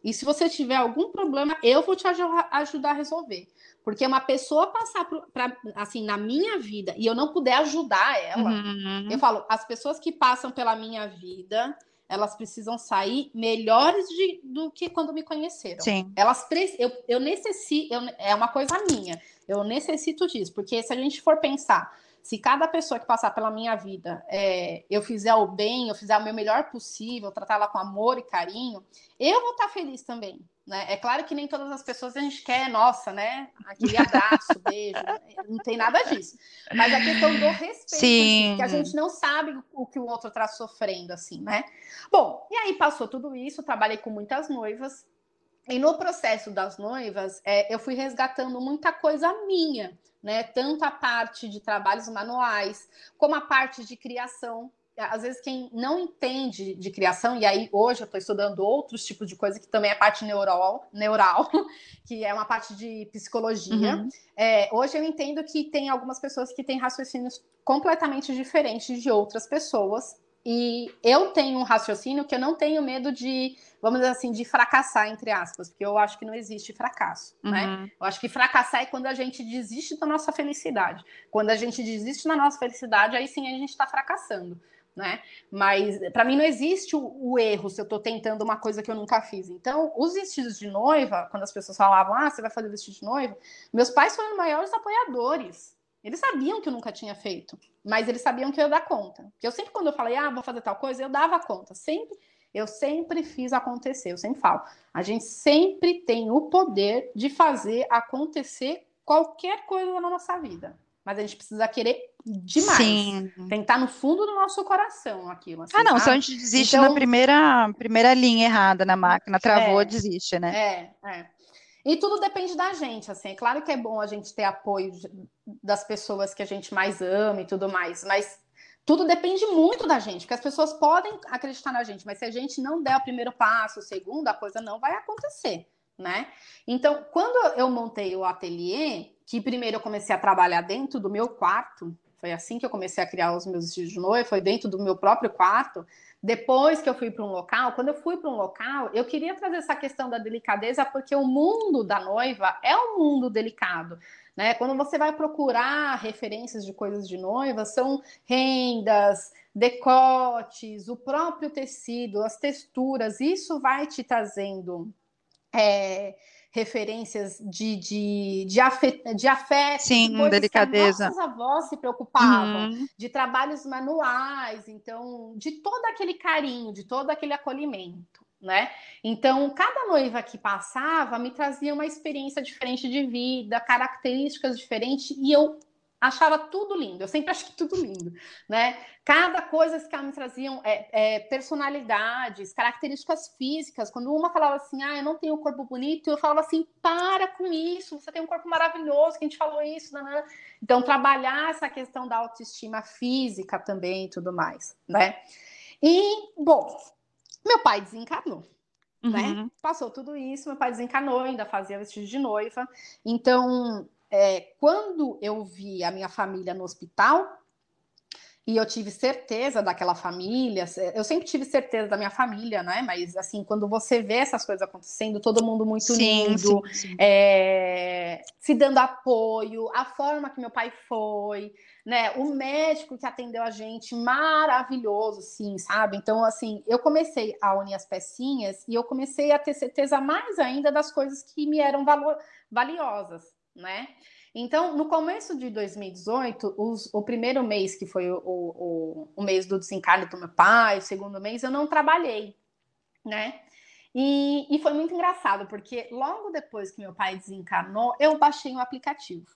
E se você tiver algum problema, eu vou te aju- ajudar a resolver. Porque uma pessoa passar por, pra, assim na minha vida e eu não puder ajudar ela, Uhum. eu falo, as pessoas que passam pela minha vida, elas precisam sair melhores de- do que quando me conheceram. Sim. Elas eu, eu necessito, eu- é uma coisa minha, eu necessito disso, porque se a gente for pensar, se cada pessoa que passar pela minha vida é, eu fizer o bem, eu fizer o meu melhor possível, tratar ela com amor e carinho, eu vou estar feliz também. Né? É claro que nem todas as pessoas a gente quer, nossa, né? Aquele abraço, beijo, não tem nada disso. Mas a questão do respeito, Sim. assim, que a gente não sabe o que o outro está sofrendo, assim, né? Bom, e aí passou tudo isso, trabalhei com muitas noivas, e no processo das noivas, é, eu fui resgatando muita coisa minha, né? Tanto a parte de trabalhos manuais, como a parte de criação. Às vezes, quem não entende de criação, e aí hoje eu estou estudando outros tipos de coisa, que também é parte neural, neural que é uma parte de psicologia. Uhum. É, hoje eu entendo que tem algumas pessoas que têm raciocínios completamente diferentes de outras pessoas. E eu tenho um raciocínio que eu não tenho medo de, vamos dizer assim, de fracassar, entre aspas, porque eu acho que não existe fracasso, né? Uhum. Eu acho que fracassar é quando a gente desiste da nossa felicidade. Quando a gente desiste da nossa felicidade, aí sim a gente está fracassando, né? Mas para mim não existe o, o erro se eu estou tentando uma coisa que eu nunca fiz. Então, os vestidos de noiva, quando as pessoas falavam, ah, você vai fazer vestido de noiva, meus pais foram os maiores apoiadores. Eles sabiam que eu nunca tinha feito, mas eles sabiam que eu ia dar conta. Porque eu sempre, quando eu falei, ah, vou fazer tal coisa, eu dava conta. Sempre, eu sempre fiz acontecer. Eu sempre falo, a gente sempre tem o poder de fazer acontecer qualquer coisa na nossa vida. Mas a gente precisa querer demais. Sim. Tem que estar no fundo do nosso coração aquilo. assim, Ah, não, se a gente desiste Então- na primeira, primeira linha errada na máquina, travou, É. desiste, né? É, é. E tudo depende da gente, assim. É claro que é bom a gente ter apoio das pessoas que a gente mais ama e tudo mais, mas tudo depende muito da gente, porque as pessoas podem acreditar na gente, mas se a gente não der o primeiro passo, o segundo, a coisa não vai acontecer, né? Então, quando eu montei o ateliê, que primeiro eu comecei a trabalhar dentro do meu quarto, foi assim que eu comecei a criar os meus vestidos de noiva, foi dentro do meu próprio quarto. Depois que eu fui para um local, quando eu fui para um local, eu queria trazer essa questão da delicadeza, porque o mundo da noiva é um mundo delicado. Né? Quando você vai procurar referências de coisas de noiva, são rendas, decotes, o próprio tecido, as texturas, isso vai te trazendo é, referências de, de, de, afeto, de afeto, Sim, de delicadeza. que avós se preocupavam Uhum. de trabalhos manuais, então, de todo aquele carinho, de todo aquele acolhimento, né? Então, cada noiva que passava me trazia uma experiência diferente de vida, características diferentes, e eu achava tudo lindo, eu sempre achei tudo lindo, né? Cada coisa que elas me traziam é, é, personalidades, características físicas. Quando uma falava assim, ah, eu não tenho um corpo bonito, eu falava assim, para com isso, você tem um corpo maravilhoso, quem te falou isso, nanana. Então, trabalhar essa questão da autoestima física também e tudo mais, né? E, bom, meu pai desencarnou né? Uhum. Passou tudo isso, meu pai desencanou, ainda fazia vestido de noiva. Então, é, quando eu vi a minha família no hospital, e eu tive certeza daquela família, eu sempre tive certeza da minha família, né? Mas assim, quando você vê essas coisas acontecendo, todo mundo muito Sim, unido, sim, sim. é, se dando apoio, a forma que meu pai foi, né? O médico que atendeu a gente, maravilhoso, sim, sabe? Então, assim, eu comecei a unir as pecinhas e eu comecei a ter certeza mais ainda das coisas que me eram valor, valiosas, né? Então, no começo de 2018, os, o primeiro mês, que foi o, o, o mês do desencarne do meu pai, o segundo mês, eu não trabalhei, né? E, e foi muito engraçado, porque logo depois que meu pai desencarnou, eu baixei um aplicativo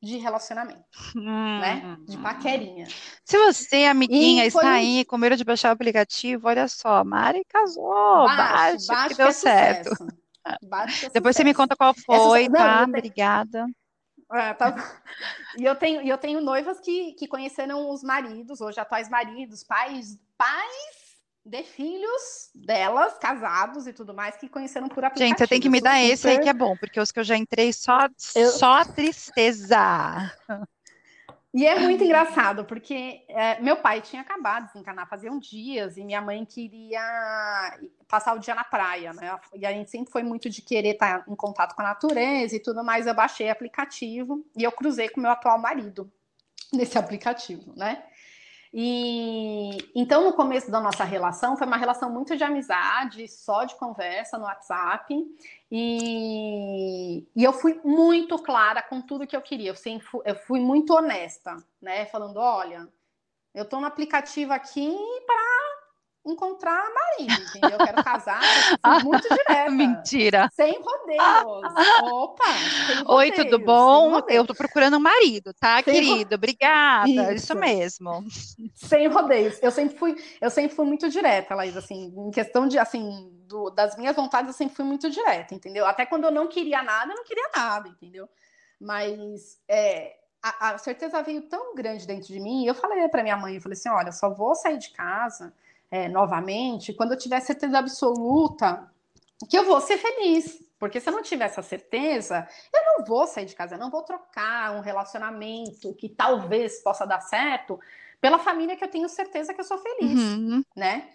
de relacionamento, hum. né? De paquerinha. Se você, amiguinha, está aí com medo de baixar o aplicativo, olha só, Mari casou, baixe, baixe que deu é certo. Baixe Depois você me conta qual foi, Essa... tá? Não, Obrigada. É, tá... e eu tenho, eu tenho noivas que, que conheceram os maridos, hoje atuais maridos, pais, pais de filhos delas, casados e tudo mais, que conheceram por aplicativo. Gente, você tem que me dar super... esse aí que é bom, porque os que eu já entrei só, eu... só tristeza. E é muito engraçado, porque é, meu pai tinha acabado de desencarnar faziam dias, e minha mãe queria passar o dia na praia, né? E a gente sempre foi muito de querer estar em contato com a natureza e tudo mais. Eu baixei aplicativo e eu cruzei com meu atual marido nesse aplicativo, né? E então, no começo da nossa relação, foi uma relação muito de amizade, só de conversa no WhatsApp. E, e eu fui muito clara com tudo que eu queria. Eu, sempre, eu fui muito honesta, né? Falando: olha, eu estou no aplicativo aqui para encontrar marido, entendeu? Eu quero casar, eu muito direta. Mentira. Sem rodeios. Opa! Sem rodeios, Oi, tudo bom? Eu tô procurando um marido, tá, sem querido? Ro... Obrigada. Isso. Isso. mesmo. Sem rodeios. Eu sempre fui, eu sempre fui muito direta, Laís, assim, em questão de assim, do, das minhas vontades, eu sempre fui muito direta, entendeu? Até quando eu não queria nada, eu não queria nada, entendeu? Mas é, a, a certeza veio tão grande dentro de mim, eu falei para minha mãe, eu falei assim, olha, só vou sair de casa é, novamente, quando eu tiver certeza absoluta que eu vou ser feliz. Porque se eu não tiver essa certeza, eu não vou sair de casa, eu não vou trocar um relacionamento que talvez possa dar certo pela família que eu tenho certeza que eu sou feliz, uhum. né?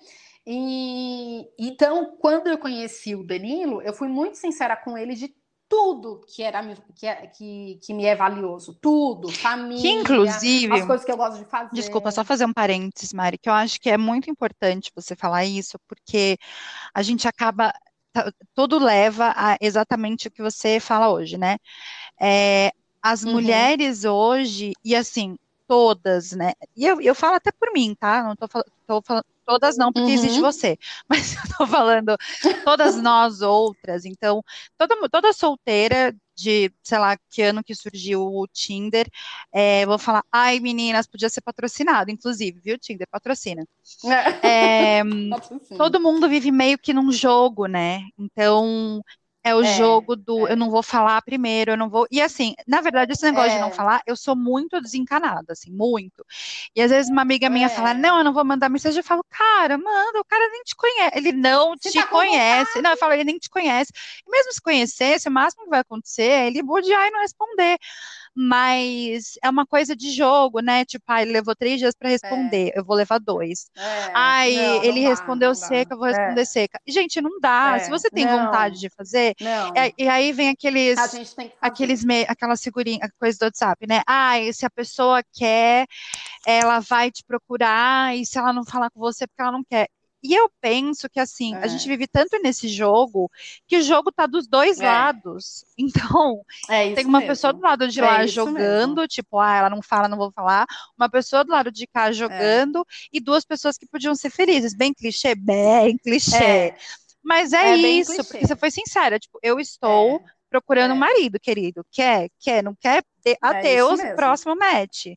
E então, quando eu conheci o Danilo, eu fui muito sincera com ele de tudo que era que, é, que, que me é valioso, tudo, família, que inclusive, as coisas que eu gosto de fazer. Desculpa, só fazer um parênteses, Mari, que eu acho que é muito importante você falar isso, porque a gente acaba tudo leva a exatamente o que você fala hoje, né? É, as uhum. mulheres hoje, e assim, todas, né? E eu, eu falo até por mim, tá? Não tô, tô falando, Todas não, porque uhum. existe você. Mas eu tô falando todas nós outras. Então, toda, toda solteira de, sei lá, que ano que surgiu o Tinder, é, vou falar, ai, meninas, podia ser patrocinado, inclusive, viu, Tinder, patrocina. É, é todo mundo vive meio que num jogo, né? Então, é o é, jogo do é. eu não vou falar primeiro, eu não vou. E assim, na verdade, esse negócio é. de não é. falar, eu sou muito desencanada, assim, muito. E às vezes uma amiga minha fala, é. não, eu não vou mandar mensagem, eu falo, cara, manda, o cara nem te conhece, ele não Você te tá conhece. Não, eu falo, ele nem te conhece. E mesmo se conhecesse, o máximo que vai acontecer é ele bodear e não responder mas é uma coisa de jogo, né? Tipo, ah, ele levou três dias para responder, é. eu vou levar dois. É. Ai, não, ele não respondeu dá, seca, eu vou responder é. seca. Gente, não dá. Se é. você tem não. vontade de fazer, é, e aí vem aqueles, aqueles me, aquelas figurinhas, coisa do WhatsApp, né? Ai, se a pessoa quer, ela vai te procurar, e se ela não falar com você, porque ela não quer. E eu penso que, assim, é. a gente vive tanto nesse jogo que o jogo tá dos dois é. lados. Então, é tem uma mesmo. pessoa do lado de é lá jogando, mesmo. tipo, ah, ela não fala, não vou falar. Uma pessoa do lado de cá é. jogando e duas pessoas que podiam ser felizes. Bem clichê, bem clichê. Mas é, isso, porque você foi sincera, tipo, eu estou procurando um marido, querido. Quer? Quer? Não quer? Adeus, próximo match.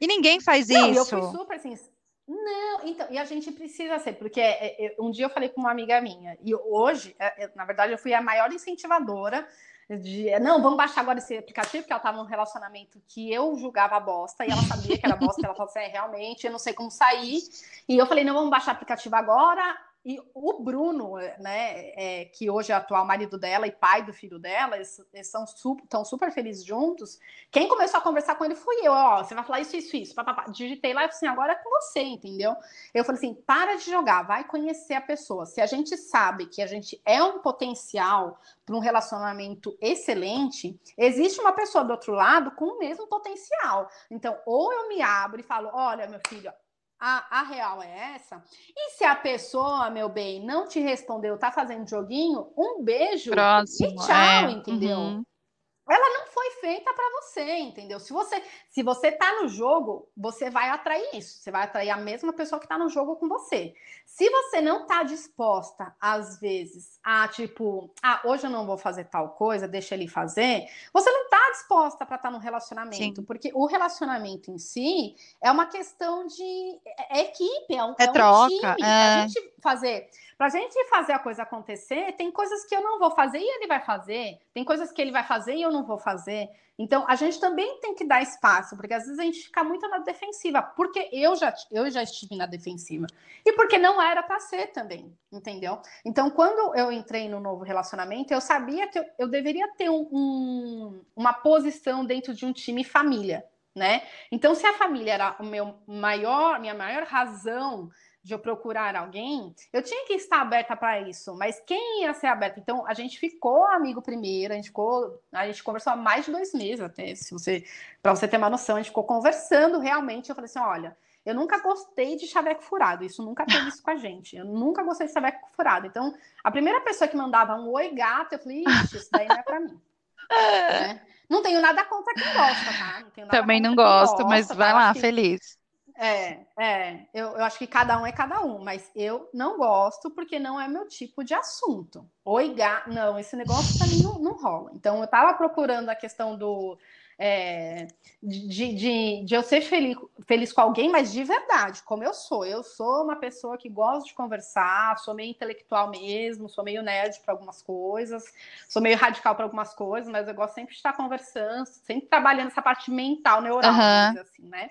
E ninguém faz não, isso. Eu fui super sincera não, então, e a gente precisa ser, porque é, é, um dia eu falei com uma amiga minha, e hoje, é, na verdade, eu fui a maior incentivadora de não, vamos baixar agora esse aplicativo, porque ela estava num relacionamento que eu julgava bosta, e ela sabia que era bosta, ela falou assim, é, realmente, eu não sei como sair. E eu falei, não, vamos baixar o aplicativo agora. E o Bruno, né, é, que hoje é atual marido dela e pai do filho dela, eles, eles são super, tão super felizes juntos. Quem começou a conversar com ele fui eu. Ó, você vai falar isso, isso, isso. Papapá. Digitei lá e assim, agora é com você, entendeu? Eu falei assim, para de jogar, vai conhecer a pessoa. Se a gente sabe que a gente é um potencial para um relacionamento excelente, existe uma pessoa do outro lado com o mesmo potencial. Então, ou eu me abro e falo, olha, meu filho, a, a, real é essa. E se a pessoa, meu bem, não te respondeu, tá fazendo joguinho, um beijo Próximo, e tchau, é. entendeu? Uhum. Ela não foi feita para você, entendeu? Se você se você tá no jogo, você vai atrair isso. Você vai atrair a mesma pessoa que tá no jogo com você. Se você não tá disposta, às vezes, a tipo, ah, hoje eu não vou fazer tal coisa, deixa ele fazer, você não tá disposta para estar tá no relacionamento, Sim. porque o relacionamento em si é uma questão de é, é equipe, é um, é, é um troca, time. É. A gente fazer para a gente fazer a coisa acontecer, tem coisas que eu não vou fazer e ele vai fazer, tem coisas que ele vai fazer e eu não vou fazer. Então, a gente também tem que dar espaço, porque às vezes a gente fica muito na defensiva, porque eu já, eu já estive na defensiva. E porque não era para ser também, entendeu? Então, quando eu entrei no novo relacionamento, eu sabia que eu, eu deveria ter um, um, uma posição dentro de um time família, né? Então, se a família era o meu maior, minha maior razão de eu procurar alguém, eu tinha que estar aberta para isso. Mas quem ia ser aberto? Então, a gente ficou amigo primeiro, a gente ficou, a gente conversou há mais de dois meses até, se você, para você ter uma noção, a gente ficou conversando realmente. Eu falei assim, olha, eu nunca gostei de chaveco furado, isso nunca teve isso com a gente. Eu nunca gostei de chaveco furado. Então, a primeira pessoa que mandava um oi gato, eu falei, ixi, isso daí não é para mim. né? Não tenho nada contra quem gosta, tá? Não Também não gosto, gosta, mas vai tá? lá, que... feliz. É, é. Eu, eu acho que cada um é cada um, mas eu não gosto porque não é meu tipo de assunto. Oi, gato. Não, esse negócio pra mim não, não rola. Então, eu tava procurando a questão do. É, de, de, de eu ser feliz, feliz com alguém, mas de verdade, como eu sou. Eu sou uma pessoa que gosta de conversar, sou meio intelectual mesmo, sou meio nerd para algumas coisas, sou meio radical para algumas coisas, mas eu gosto sempre de estar conversando, sempre trabalhando essa parte mental, neural, uhum. assim, né?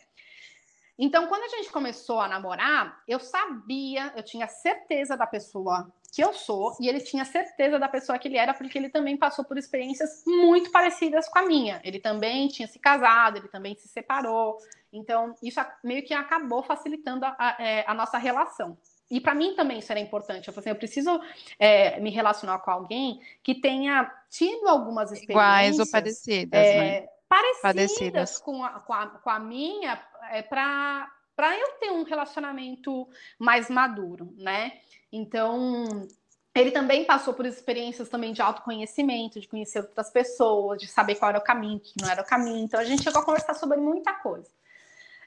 Então, quando a gente começou a namorar, eu sabia, eu tinha certeza da pessoa que eu sou, e ele tinha certeza da pessoa que ele era, porque ele também passou por experiências muito parecidas com a minha. Ele também tinha se casado, ele também se separou. Então, isso meio que acabou facilitando a, a, é, a nossa relação. E para mim também isso era importante. Eu falei assim, eu preciso é, me relacionar com alguém que tenha tido algumas experiências. Iguais ou parecidas, é, né? Parecidas, parecidas. Com, a, com, a, com a minha, é, para eu ter um relacionamento mais maduro, né? Então, ele também passou por experiências também de autoconhecimento, de conhecer outras pessoas, de saber qual era o caminho, que não era o caminho. Então, a gente chegou a conversar sobre muita coisa.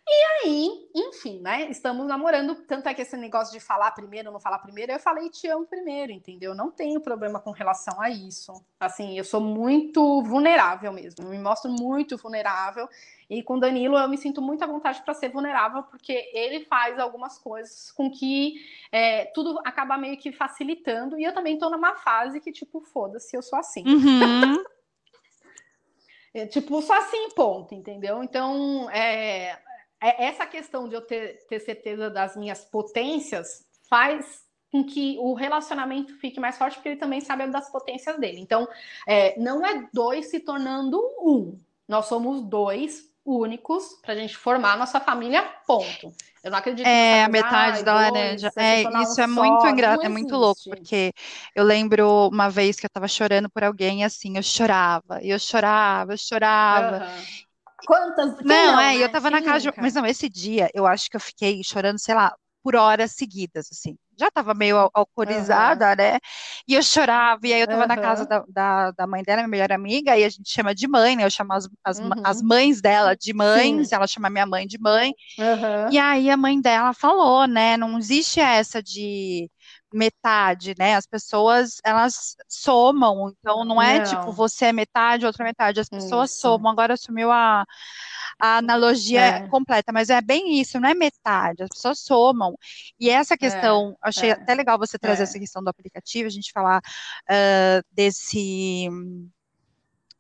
E aí, enfim, né? Estamos namorando. Tanto é que esse negócio de falar primeiro, não falar primeiro, eu falei te amo primeiro, entendeu? Não tenho problema com relação a isso. Assim, eu sou muito vulnerável mesmo. Eu me mostro muito vulnerável. E com Danilo eu me sinto muito à vontade para ser vulnerável, porque ele faz algumas coisas com que é, tudo acaba meio que facilitando. E eu também estou numa fase que, tipo, foda-se, eu sou assim. Uhum. é, tipo, só assim, ponto, entendeu? Então, é, essa questão de eu ter, ter certeza das minhas potências faz com que o relacionamento fique mais forte, porque ele também sabe das potências dele. Então, é, não é dois se tornando um. Nós somos dois únicos para a gente formar a nossa família, ponto. Eu não acredito É, a metade da laranja. É, isso é muito engraçado, é muito louco, porque eu lembro uma vez que eu estava chorando por alguém assim, eu chorava, eu chorava, eu chorava. Uhum. Quantas? Não, não, é, né? eu tava na casa de... Mas não, esse dia eu acho que eu fiquei chorando, sei lá, por horas seguidas, assim. Já tava meio alcoolizada, uhum. né? E eu chorava, e aí eu tava uhum. na casa da, da, da, mãe dela, minha melhor amiga, e a gente chama de mãe, né? Eu chamo as, as, uhum. as mães dela de mães, Sim. ela chama minha mãe de mãe. E aí a mãe dela falou, né? Não existe essa de metade, né? As pessoas, elas somam, então não é tipo, não. tipo você é metade, outra metade, as pessoas isso. somam. Agora assumiu a, a analogia é. completa, mas é bem isso, não é metade, as pessoas somam. E essa questão, é. achei é. até legal você trazer é. essa questão do aplicativo, a gente falar uh, desse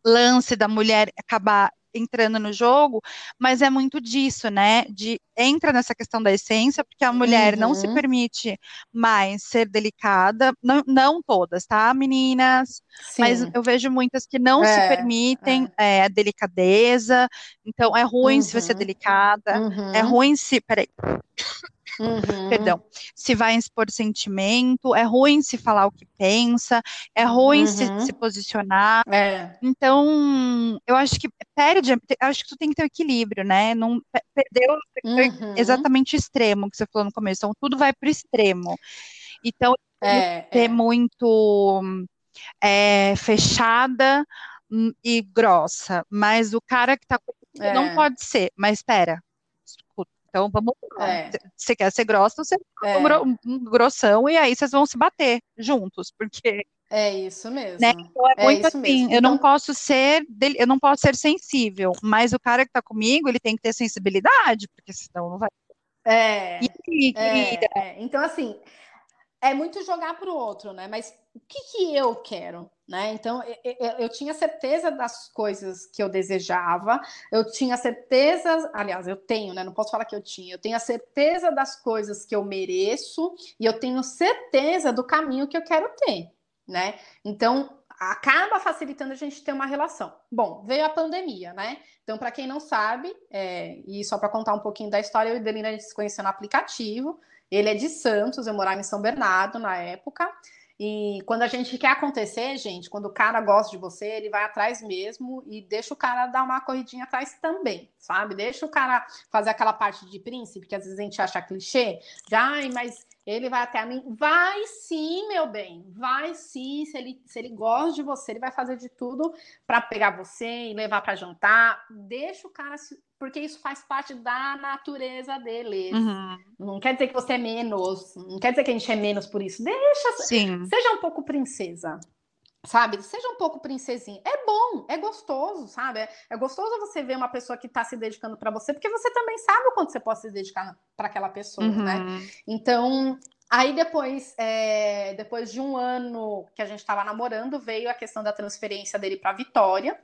lance da mulher acabar entrando no jogo, mas é muito disso, né? De entra nessa questão da essência, porque a mulher uhum. não se uhum. permite mais ser delicada, não, não todas, tá, meninas? Sim. Mas eu vejo muitas que não é, se permitem é. É, a delicadeza, então é ruim uhum. se você é uhum. delicada, é uhum. é ruim se. Peraí. Uhum. Perdão. Se vai expor sentimento, é ruim se falar o que pensa, é ruim uhum. se, se, posicionar. É. Então, eu acho que perde, acho que tu tem que ter um equilíbrio, né? Não perdeu uhum. exatamente o extremo que você falou no começo. Então, tudo vai para o extremo. Então, é, ter é. muito é, fechada hum, e grossa, mas o cara que tá É. não pode ser. Mas espera, então vamos lá. É. Você quer ser grossa, você É. um, gro- grossão e aí vocês vão se bater juntos, porque É isso mesmo. né? Então é É muito isso assim, mesmo. eu não Então- posso ser, eu não posso ser sensível, mas o cara que tá comigo, ele tem que ter sensibilidade, porque senão não vai. É. E? É, é. Então, assim, é muito jogar para o outro, né? Mas o que, que eu quero, né? Então, eu, eu- tinha certeza das coisas que eu desejava, eu tinha certeza, aliás, eu tenho, né? Não posso falar que eu tinha, eu tenho a certeza das coisas que eu mereço e eu tenho certeza do caminho que eu quero ter, né? Então, acaba facilitando a gente ter uma relação. Bom, veio a pandemia, né? Então, para quem não sabe, é, e só para contar um pouquinho da história, eu e Delina a gente se conheceu no aplicativo. Ele é de Santos, eu morava em São Bernardo na época. E quando a gente quer acontecer, gente, quando o cara gosta de você, ele vai atrás mesmo e deixa o cara dar uma corridinha atrás também, sabe? Deixa o cara fazer aquela parte de príncipe, que às vezes a gente acha clichê, de ai, mas ele vai até a mim. Vai sim, meu bem, vai sim. Se ele, se ele gosta de você, ele vai fazer de tudo para pegar você e levar para jantar. Deixa o cara se porque isso faz parte da natureza deles. Uhum, Não quer dizer que você é menos, não quer dizer que a gente é menos por isso. Deixa, sim. seja um pouco princesa. Sabe? Seja um pouco princesinha. É bom, é gostoso, sabe? É, é gostoso você ver uma pessoa que está se dedicando para você, porque você também sabe o quanto você pode se dedicar para aquela pessoa, né? Uhum. Então, aí depois, é, depois de um ano que a gente estava namorando, veio a questão da transferência dele para Vitória.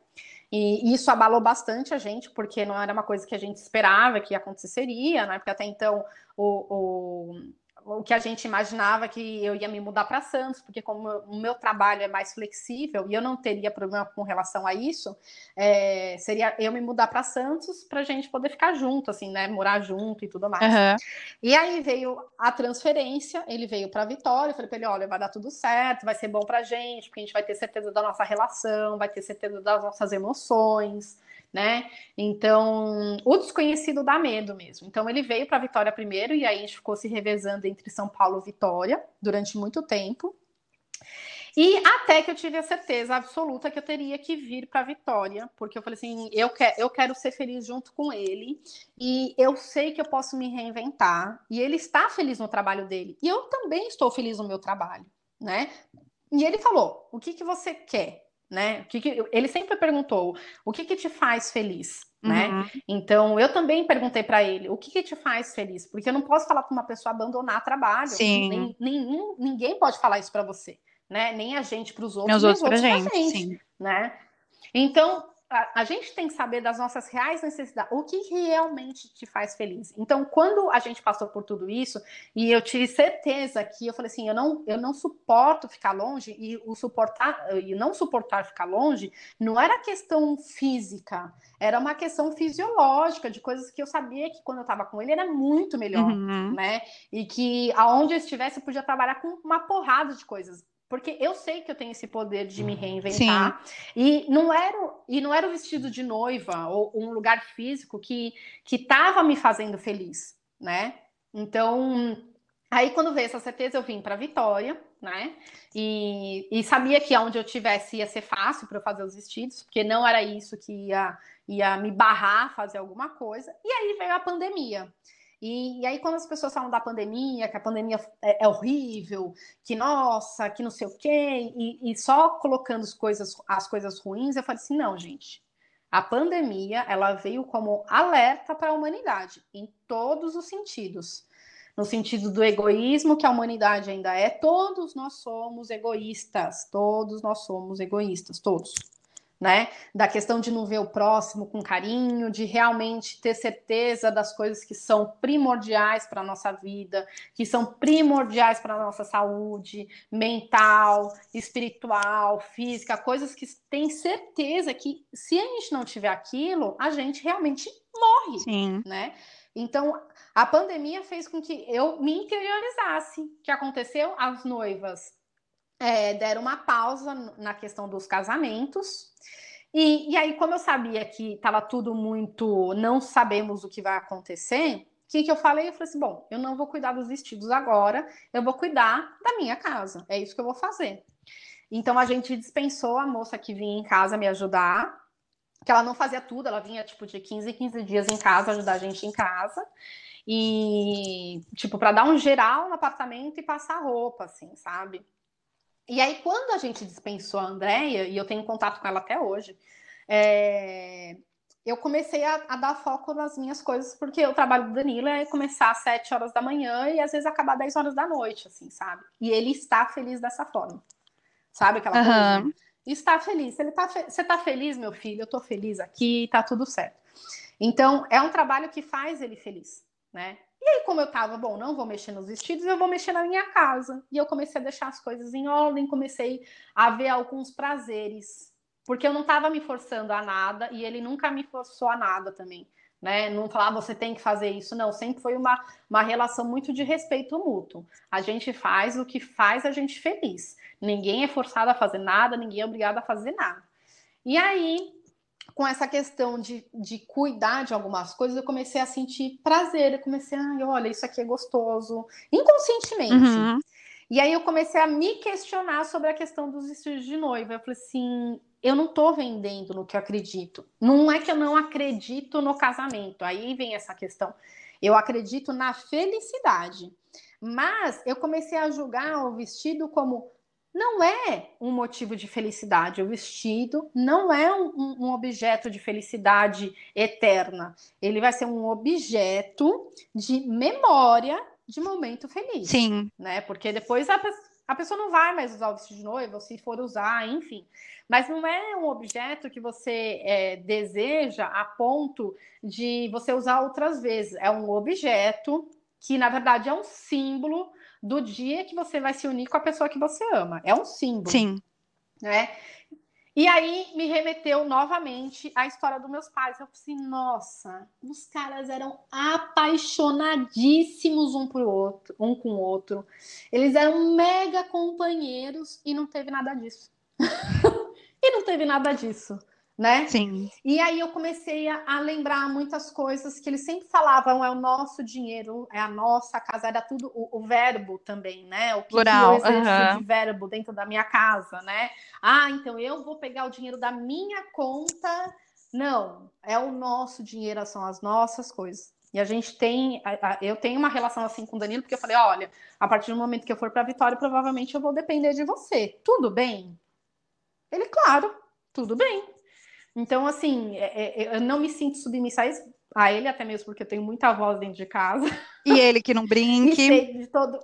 E isso abalou bastante a gente, porque não era uma coisa que a gente esperava que aconteceria, né? Porque até então o, o, o que a gente imaginava que eu ia me mudar para Santos, porque como o meu trabalho é mais flexível e eu não teria problema com relação a isso, é, seria eu me mudar para Santos para a gente poder ficar junto, assim, né? Morar junto e tudo mais. Uhum. E aí veio a transferência, ele veio para Vitória, eu falei para ele, olha, vai dar tudo certo, vai ser bom pra gente, porque a gente vai ter certeza da nossa relação, vai ter certeza das nossas emoções, né? Então, o desconhecido dá medo mesmo. Então, ele veio para Vitória primeiro e aí a gente ficou se revezando entre São Paulo e Vitória durante muito tempo. E até que eu tive a certeza absoluta que eu teria que vir para Vitória, porque eu falei assim, eu, quer, eu quero ser feliz junto com ele, e eu sei que eu posso me reinventar, e ele está feliz no trabalho dele, e eu também estou feliz no meu trabalho, né? E ele falou, o que, que você quer? Né? O que que, ele sempre perguntou, o que, que te faz feliz? Né? Uhum. Então, eu também perguntei para ele, o que, que te faz feliz? Porque eu não posso falar para uma pessoa abandonar trabalho, Sim. Nem, nenhum, ninguém pode falar isso para você né? Nem a gente para os outros, Nem os outros pra gente, gente, sim. né? Então, a, a, gente tem que saber das nossas reais necessidades, o que realmente te faz feliz. Então, quando a gente passou por tudo isso, e eu tive certeza que eu falei assim, eu não, eu não suporto ficar longe, e o suportar, e não suportar ficar longe, não era questão física, era uma questão fisiológica, de coisas que eu sabia que quando eu estava com ele era muito melhor, Uhum. né? E que aonde eu estivesse eu podia trabalhar com uma porrada de coisas. Porque eu sei que eu tenho esse poder de me reinventar. E não era e não era o vestido de noiva ou um lugar físico que que estava me fazendo feliz, né? Então, aí quando veio essa certeza, eu vim para Vitória, né? E, e, sabia que aonde eu tivesse ia ser fácil para eu fazer os vestidos, porque não era isso que ia ia me barrar a fazer alguma coisa. E aí veio a pandemia. E, e, aí, quando as pessoas falam da pandemia, que a pandemia é, é horrível, que nossa, que não sei o quê, e, e, só colocando as coisas, as coisas ruins, eu falei assim: não, gente. A pandemia ela veio como alerta para a humanidade, em todos os sentidos. No sentido do egoísmo que a humanidade ainda é, todos nós somos egoístas, todos nós somos egoístas, todos né? Da questão de não ver o próximo com carinho, de realmente ter certeza das coisas que são primordiais para a nossa vida, que são primordiais para a nossa saúde mental, espiritual, física, coisas que tem certeza que se a gente não tiver aquilo, a gente realmente morre, Sim. né? Então, a pandemia fez com que eu me interiorizasse. O que aconteceu? As noivas é, deram uma pausa na questão dos casamentos. E, e aí, como eu sabia que estava tudo muito, não sabemos o que vai acontecer, o que, que eu falei? Eu falei assim: bom, eu não vou cuidar dos vestidos agora, eu vou cuidar da minha casa. É isso que eu vou fazer. Então a gente dispensou a moça que vinha em casa me ajudar, que ela não fazia tudo, ela vinha tipo de 15 em 15 dias em casa ajudar a gente em casa. E tipo para dar um geral no apartamento e passar roupa assim, sabe? E aí quando a gente dispensou a Andrea, e eu tenho contato com ela até hoje, é, eu comecei a, a, dar foco nas minhas coisas, porque o trabalho do Danilo é começar às 7 horas da manhã e às vezes acabar às 10 horas da noite, assim, sabe? E ele está feliz dessa forma. Sabe aquela uhum. coisa? Está feliz. Ele tá fe... Você está feliz, meu filho? Eu estou feliz aqui, tá tudo certo. Então, é um trabalho que faz ele feliz, né? E aí, como eu tava, bom, não vou mexer nos vestidos, eu vou mexer na minha casa. E eu comecei a deixar as coisas em ordem, comecei a ver alguns prazeres porque eu não estava me forçando a nada e ele nunca me forçou a nada também. Né? Não falar, ah, você tem que fazer isso, não. Sempre foi uma, uma relação muito de respeito mútuo. A gente faz o que faz a gente feliz. Ninguém é forçado a fazer nada, ninguém é obrigado a fazer nada. E aí, com essa questão de, de cuidar de algumas coisas, eu comecei a sentir prazer. Eu comecei, a, olha, isso aqui é gostoso, inconscientemente. Uhum. E aí eu comecei a me questionar sobre a questão dos vestidos de noiva. Eu falei assim, eu não estou vendendo no que eu acredito. Não é que eu não acredito no casamento. Aí vem essa questão. Eu acredito na felicidade. Mas eu comecei a julgar o vestido como não é um motivo de felicidade. O vestido não é um, um, objeto de felicidade eterna. Ele vai ser um objeto de memória de momento feliz. Sim. Né? Porque depois a, a pessoa não vai mais usar o vestido de noiva, se for usar, enfim. Mas não é um objeto que você é, deseja a ponto de você usar outras vezes. É um objeto que, na verdade, é um símbolo do dia que você vai se unir com a pessoa que você ama. É um símbolo. Sim. Né? E aí me remeteu novamente à história dos meus pais. Eu falei assim, nossa, os caras eram apaixonadíssimos um por outro, um com o outro. Eles eram mega companheiros e não teve nada disso. e não teve nada disso né? Sim. E aí eu comecei a, a, lembrar muitas coisas que eles sempre falavam, é o nosso dinheiro, é a nossa casa, era tudo o, o verbo também, né? O que, Plural, que eu exerço de verbo dentro da minha casa, né? Ah, então eu vou pegar o dinheiro da minha conta. Não, é o nosso dinheiro, são as nossas coisas. E a gente tem, eu tenho uma relação assim com o Danilo, porque eu falei, olha, a partir do momento que eu for para a Vitória, provavelmente eu vou depender de você. Tudo bem? Ele, claro, tudo bem. Então, assim, é, é, eu não me sinto submissa a ele, até mesmo porque eu tenho muita voz dentro de casa. E ele que não brinque. de todo.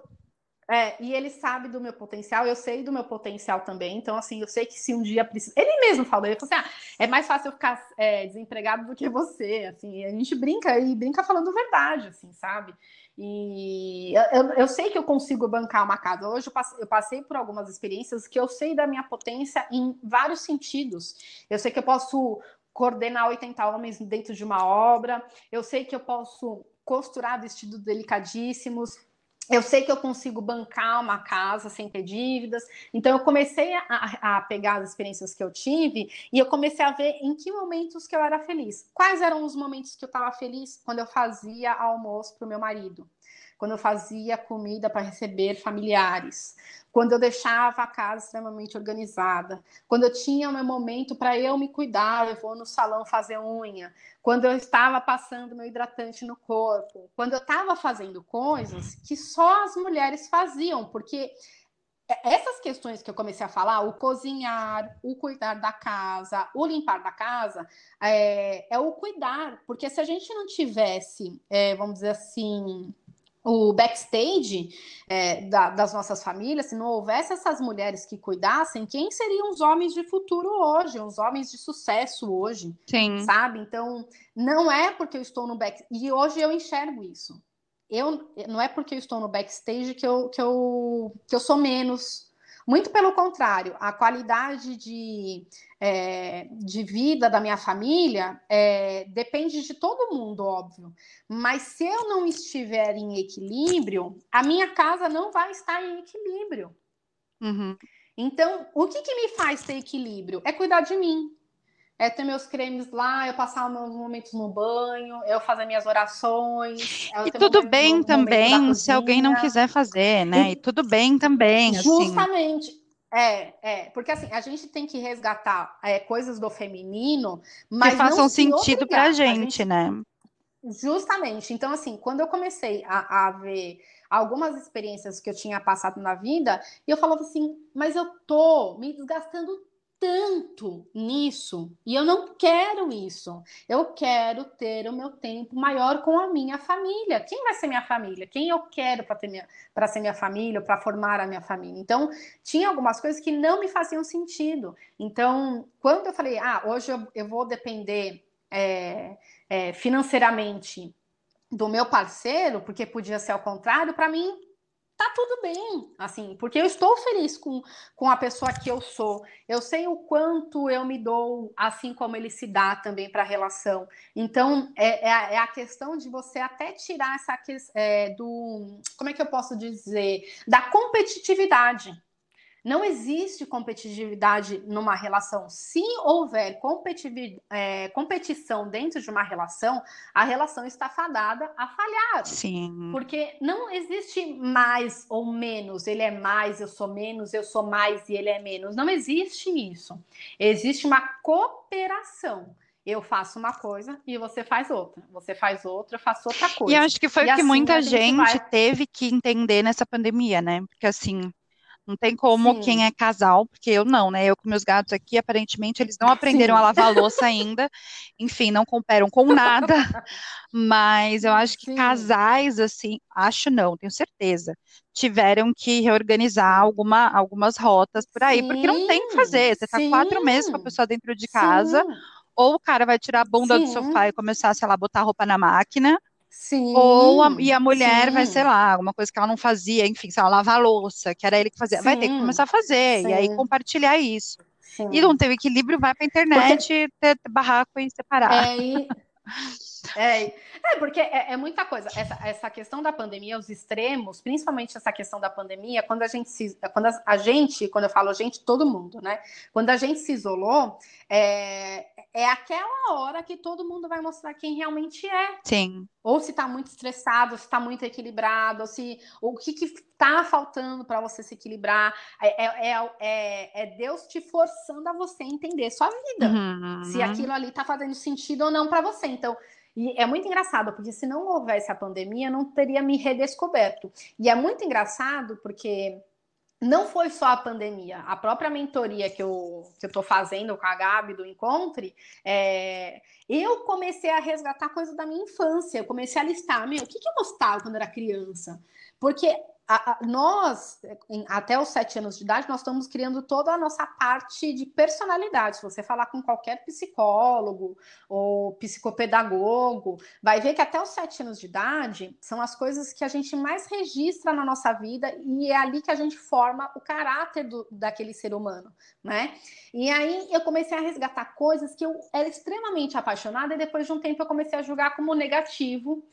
É, e ele sabe do meu potencial, eu sei do meu potencial também. Então, assim, eu sei que se um dia precisa. Ele mesmo falou, ele falou assim: ah, é mais fácil eu ficar é, desempregado do que você. Assim, a gente brinca e brinca falando verdade, assim, sabe? E eu, eu, sei que eu consigo bancar uma casa. Hoje eu passei, eu passei, por algumas experiências que eu sei da minha potência em vários sentidos. Eu sei que eu posso coordenar 80 homens dentro de uma obra, eu sei que eu posso costurar vestidos delicadíssimos, eu sei que eu consigo bancar uma casa sem ter dívidas. Então, eu comecei a, a, pegar as experiências que eu tive e eu comecei a ver em que momentos que eu era feliz. Quais eram os momentos que eu estava feliz? Quando eu fazia almoço para o meu marido quando eu fazia comida para receber familiares, quando eu deixava a casa extremamente organizada, quando eu tinha o meu momento para eu me cuidar, eu vou no salão fazer unha, quando eu estava passando meu hidratante no corpo, quando eu estava fazendo coisas que só as mulheres faziam, porque essas questões que eu comecei a falar, o cozinhar, o cuidar da casa, o limpar da casa, é, é o cuidar, porque se a gente não tivesse, é, vamos dizer assim, o backstage é, da, das nossas famílias, se não houvesse essas mulheres que cuidassem, quem seriam os homens de futuro hoje, os homens de sucesso hoje, Sim. sabe? Então, não é porque eu estou no back e hoje eu enxergo isso. Eu não é porque eu estou no backstage que eu, que eu, que eu sou menos muito pelo contrário, a qualidade de, é, de vida da minha família é, depende de todo mundo, óbvio. Mas se eu não estiver em equilíbrio, a minha casa não vai estar em equilíbrio. Uhum. Então, o que, que me faz ter equilíbrio? É cuidar de mim, é ter meus cremes lá, eu passar meus momentos no banho, eu fazer minhas orações. É e tudo bem também se alguém não quiser fazer, né? E tudo bem também. Justamente. Assim. É, é, porque assim, a gente tem que resgatar é, coisas do feminino, mas que façam sentido para a gente, gente, né? Justamente. Então, assim, quando eu comecei a, a, ver algumas experiências que eu tinha passado na vida, eu falava assim, mas eu tô me desgastando tanto nisso e eu não quero isso. Eu quero ter o meu tempo maior com a minha família. Quem vai ser minha família? Quem eu quero para ter para ser minha família, para formar a minha família? Então, tinha algumas coisas que não me faziam sentido. Então, quando eu falei, ah, hoje eu, eu vou depender é, é, financeiramente do meu parceiro, porque podia ser ao contrário, para mim tá tudo bem, assim, porque eu estou feliz com, com a pessoa que eu sou. Eu sei o quanto eu me dou, assim como ele se dá também para a relação. Então, é, é, a, é, a, questão de você até tirar essa é, do. Como é que eu posso dizer? Da competitividade. Não existe competitividade numa relação. Se houver é, competição dentro de uma relação, a relação está fadada a falhar. Sim. Porque não existe mais ou menos. Ele é mais, eu sou menos, eu sou mais e ele é menos. Não existe isso. Existe uma cooperação. Eu faço uma coisa e você faz outra. Você faz outra, eu faço outra coisa. E acho que foi o que assim muita gente, vai... teve que entender nessa pandemia, né? Porque assim, não tem como Sim. quem é casal, porque eu não, né? Eu com meus gatos aqui, aparentemente, eles não aprenderam Sim. a lavar louça ainda. Enfim, não cooperam com nada. Mas eu acho que Sim. casais, assim, acho não, tenho certeza, tiveram que reorganizar alguma, algumas rotas por aí, porque não tem o que fazer. Você está quatro meses com a pessoa dentro de casa, ou o cara vai tirar a bunda do sofá e começar, sei lá, botar a roupa na máquina Sim, Ou a, e a mulher sim. vai, sei lá, alguma coisa que ela não fazia, enfim, sei lá, lavar louça, que era ele que fazia, sim, vai ter que começar a fazer, sim. e aí compartilhar isso. E não tem o equilíbrio, vai pra internet, Porque... ter barraco e separar. É, e... É, é porque é, é, muita coisa. Essa, essa questão da pandemia, os extremos, principalmente essa questão da pandemia, quando a gente se, quando a, a gente, quando eu falo gente, todo mundo, né? Quando a gente se isolou, é, é aquela hora que todo mundo vai mostrar quem realmente é. Sim. Ou se está muito estressado, se está muito equilibrado, ou se o que está faltando para você se equilibrar. É, é, é, é, é, Deus te forçando a você entender sua vida. Uhum. Se aquilo ali está fazendo sentido ou não para você. Então, e é muito engraçado, porque se não houvesse a pandemia, não teria me redescoberto. E é muito engraçado porque não foi só a pandemia, a própria mentoria que eu estou fazendo com a Gabi do Encontre, é, eu comecei a resgatar coisas da minha infância, eu comecei a listar, meu, o que, que eu gostava quando era criança? Porque a, a, nós, em, até os sete anos de idade, nós estamos criando toda a nossa parte de personalidade. Se você falar com qualquer psicólogo ou psicopedagogo, vai ver que até os sete anos de idade são as coisas que a gente mais registra na nossa vida e é ali que a gente forma o caráter do, daquele ser humano, né? E aí eu comecei a resgatar coisas que eu era extremamente apaixonada e depois de um tempo eu comecei a julgar como negativo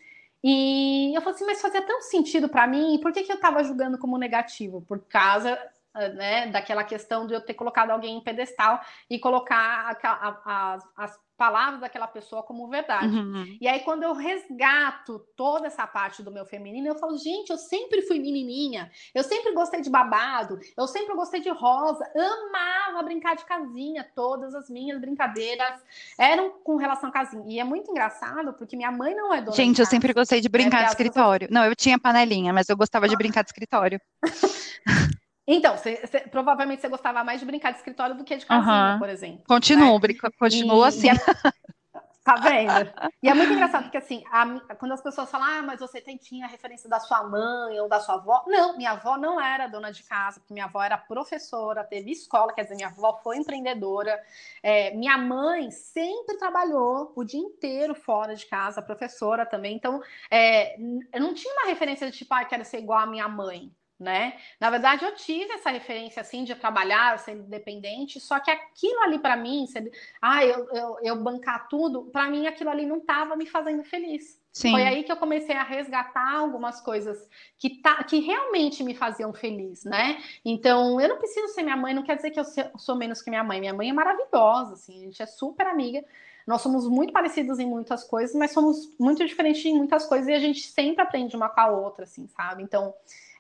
e eu falei assim, mas fazia tanto sentido para mim, por que, que eu estava julgando como negativo? Por causa né, daquela questão de eu ter colocado alguém em pedestal e colocar as, as palavras daquela pessoa como verdade. Uhum. E aí, quando eu resgato toda essa parte do meu feminino, eu falo, gente, eu sempre fui menininha, eu sempre gostei de babado, eu sempre gostei de rosa, amava brincar de casinha, todas as minhas brincadeiras eram com relação a casinha. E é muito engraçado, porque minha mãe não é dona Gente, eu sempre gostei de brincar é, de escritório. Não, eu tinha panelinha, mas eu gostava de brincar de escritório. Então, cê, cê, provavelmente você gostava mais de brincar de escritório do que de casinha, uhum. por exemplo. Continuo, né? continuo assim. E, tá vendo? E é muito engraçado, porque assim, a, quando as pessoas falam, ah, mas você tem, tinha a referência da sua mãe ou da sua avó. Não, minha avó não era dona de casa, porque minha avó era professora, teve escola, quer dizer, minha avó foi empreendedora. É, minha mãe sempre trabalhou o dia inteiro fora de casa, professora também. Então, é, eu não tinha uma referência de tipo, ah, quero ser igual a minha mãe né? Na verdade, eu tive essa referência assim de trabalhar, ser independente, só que aquilo ali para mim, ser, ah, eu, eu, eu bancar tudo, para mim aquilo ali não estava me fazendo feliz. Sim. Foi aí que eu comecei a resgatar algumas coisas que, tá, que realmente me faziam feliz, né? Então, eu não preciso ser minha mãe, não quer dizer que eu sou menos que minha mãe. Minha mãe é maravilhosa, assim, a gente é super amiga. Nós somos muito parecidos em muitas coisas, mas somos muito diferentes em muitas coisas e a gente sempre aprende uma com a outra, assim, sabe? Então,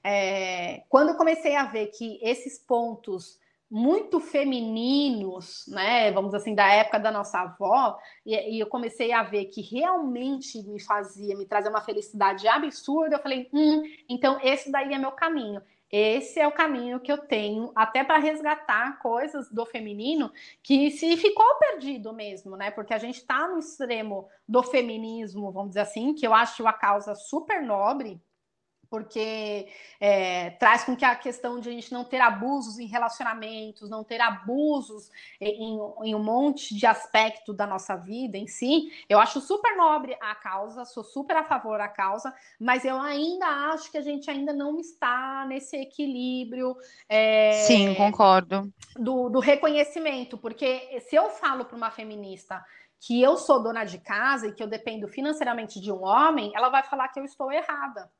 é, quando eu comecei a ver que esses pontos muito femininos, né? Vamos assim, da época da nossa avó, e, e, eu comecei a ver que realmente me fazia, me trazia uma felicidade absurda. Eu falei, hum, então esse daí é meu caminho. Esse é o caminho que eu tenho, até para resgatar coisas do feminino que se ficou perdido mesmo, né? Porque a gente está no extremo do feminismo, vamos dizer assim, que eu acho a causa super nobre, porque é, traz com que a questão de a gente não ter abusos em relacionamentos, não ter abusos em, em, um monte de aspecto da nossa vida em si, eu acho super nobre a causa, sou super a favor da causa, mas eu ainda acho que a gente ainda não está nesse equilíbrio. É, Sim, concordo. Do, do reconhecimento, porque se eu falo para uma feminista que eu sou dona de casa e que eu dependo financeiramente de um homem, ela vai falar que eu estou errada.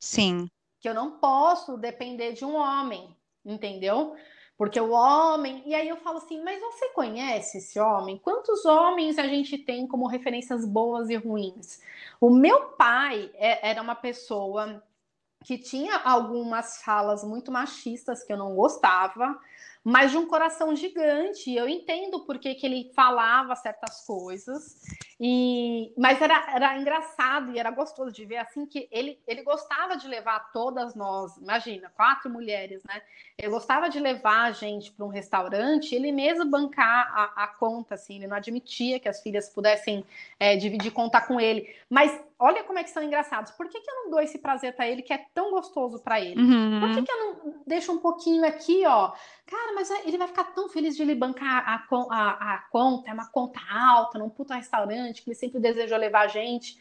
Sim. Que eu não posso depender de um homem, entendeu? Porque o homem. E aí eu falo assim, mas você conhece esse homem? Quantos homens a gente tem como referências boas e ruins? O meu pai é, era uma pessoa que tinha algumas falas muito machistas que eu não gostava, mas de um coração gigante. Eu entendo por que, que ele falava certas coisas. E, mas era, era engraçado e era gostoso de ver assim que ele, ele gostava de levar todas nós, imagina, quatro mulheres, né? Ele gostava de levar a gente para um restaurante, ele mesmo bancar a, a, conta, assim, ele não admitia que as filhas pudessem é, dividir conta com ele. Mas olha como é que são engraçados. Por que, que eu não dou esse prazer para ele que é tão gostoso para ele? Uhum. Por que, que eu não deixo um pouquinho aqui, ó? Cara, mas ele vai ficar tão feliz de ele bancar a, a, a conta, é uma conta alta, num puta restaurante, que ele sempre desejou levar a gente.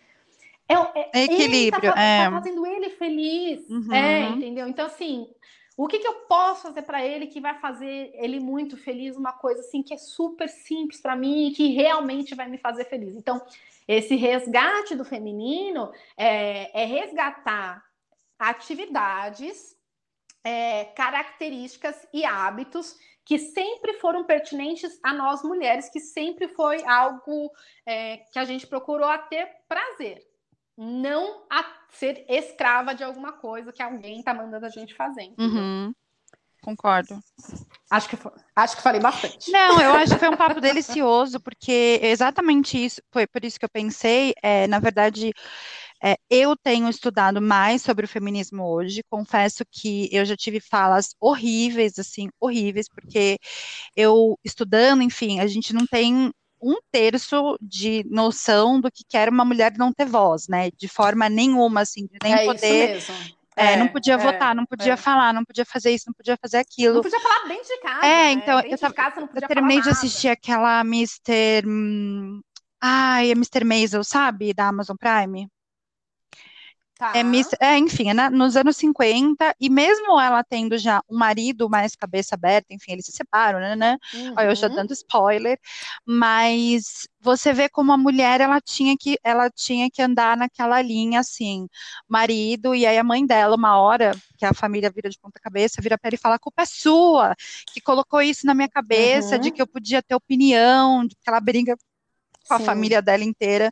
É, é, equilíbrio, ele tá, é. tá fazendo ele feliz, uhum. é, entendeu? Então, assim, o que, que eu posso fazer para ele que vai fazer ele muito feliz? Uma coisa assim que é super simples para mim e que realmente vai me fazer feliz. Então, esse resgate do feminino é, é resgatar atividades, é, características e hábitos que sempre foram pertinentes a nós mulheres, que sempre foi algo é, que a gente procurou a ter prazer, não a ser escrava de alguma coisa que alguém está mandando a gente fazer. Uhum. Concordo. Acho que, acho que falei bastante. Não, eu acho que foi um papo delicioso, porque exatamente isso, foi por isso que eu pensei, é, na verdade, é, eu tenho estudado mais sobre o feminismo hoje, confesso que eu já tive falas horríveis, assim, horríveis, porque eu, estudando, enfim, a gente não tem um terço de noção do que quer uma mulher não ter voz, né, de forma nenhuma, assim, de nem é poder é, não podia é, votar, não podia é. falar, não podia fazer isso, não podia fazer aquilo. Não podia falar dentro de casa. É, né? então, eu, tava, casa, eu terminei de assistir aquela Mr. Hum, ai, a Mr. Maisel, sabe? Da Amazon Prime. Tá. É, é, enfim, é na, nos anos 50, e mesmo ela tendo já um marido mais cabeça aberta, enfim, eles se separam, né? né? Uhum. Olha, eu já dando spoiler, mas você vê como a mulher ela tinha que ela tinha que andar naquela linha assim, marido e aí a mãe dela uma hora que a família vira de ponta cabeça, vira para ele e fala a culpa é sua, que colocou isso na minha cabeça uhum. de que eu podia ter opinião, de que ela briga com Sim. a família dela inteira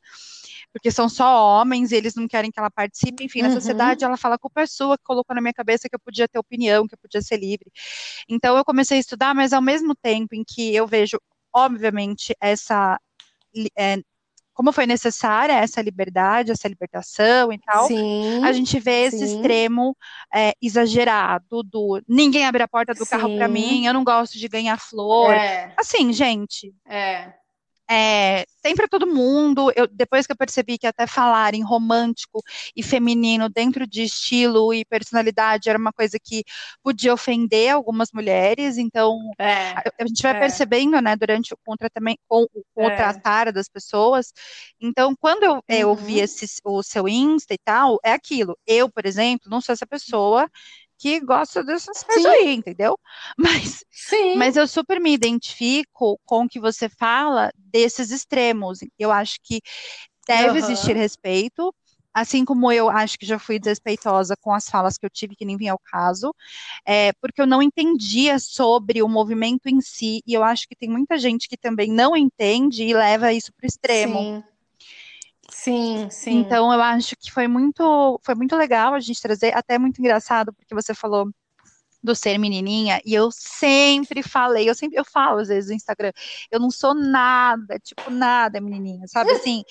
porque são só homens e eles não querem que ela participe. Enfim, na uhum. sociedade ela fala, a culpa é sua que colocou na minha cabeça que eu podia ter opinião, que eu podia ser livre. Então eu comecei a estudar, mas ao mesmo tempo em que eu vejo, obviamente, essa. É, como foi necessária essa liberdade, essa libertação e tal, sim, a gente vê esse sim. extremo é, exagerado do ninguém abre a porta do sim. carro para mim, eu não gosto de ganhar flor. É. Assim, gente. É. É, tem para todo mundo. Eu, depois que eu percebi que até falar em romântico e feminino dentro de estilo e personalidade era uma coisa que podia ofender algumas mulheres, então é, a, a, gente vai é. percebendo, né, durante o, tratamento, com, com o é. tratar das pessoas. Então, quando eu, uhum. eu vi esse, o seu Insta e tal, é aquilo. Eu, por exemplo, não sou essa pessoa que gosta dessas coisas aí, entendeu? Mas, Sim. mas eu super me identifico com o que você fala desses extremos. Eu acho que deve uhum. existir respeito, assim como eu acho que já fui desrespeitosa com as falas que eu tive, que nem vinha ao caso, é, porque eu não entendia sobre o movimento em si, e eu acho que tem muita gente que também não entende e leva isso para o extremo. Sim. Sim, sim. Então eu acho que foi muito, foi muito legal a gente trazer, até muito engraçado, porque você falou do ser menininha, e eu sempre falei, eu sempre eu falo às vezes no Instagram, eu não sou nada, tipo nada menininha, sabe assim,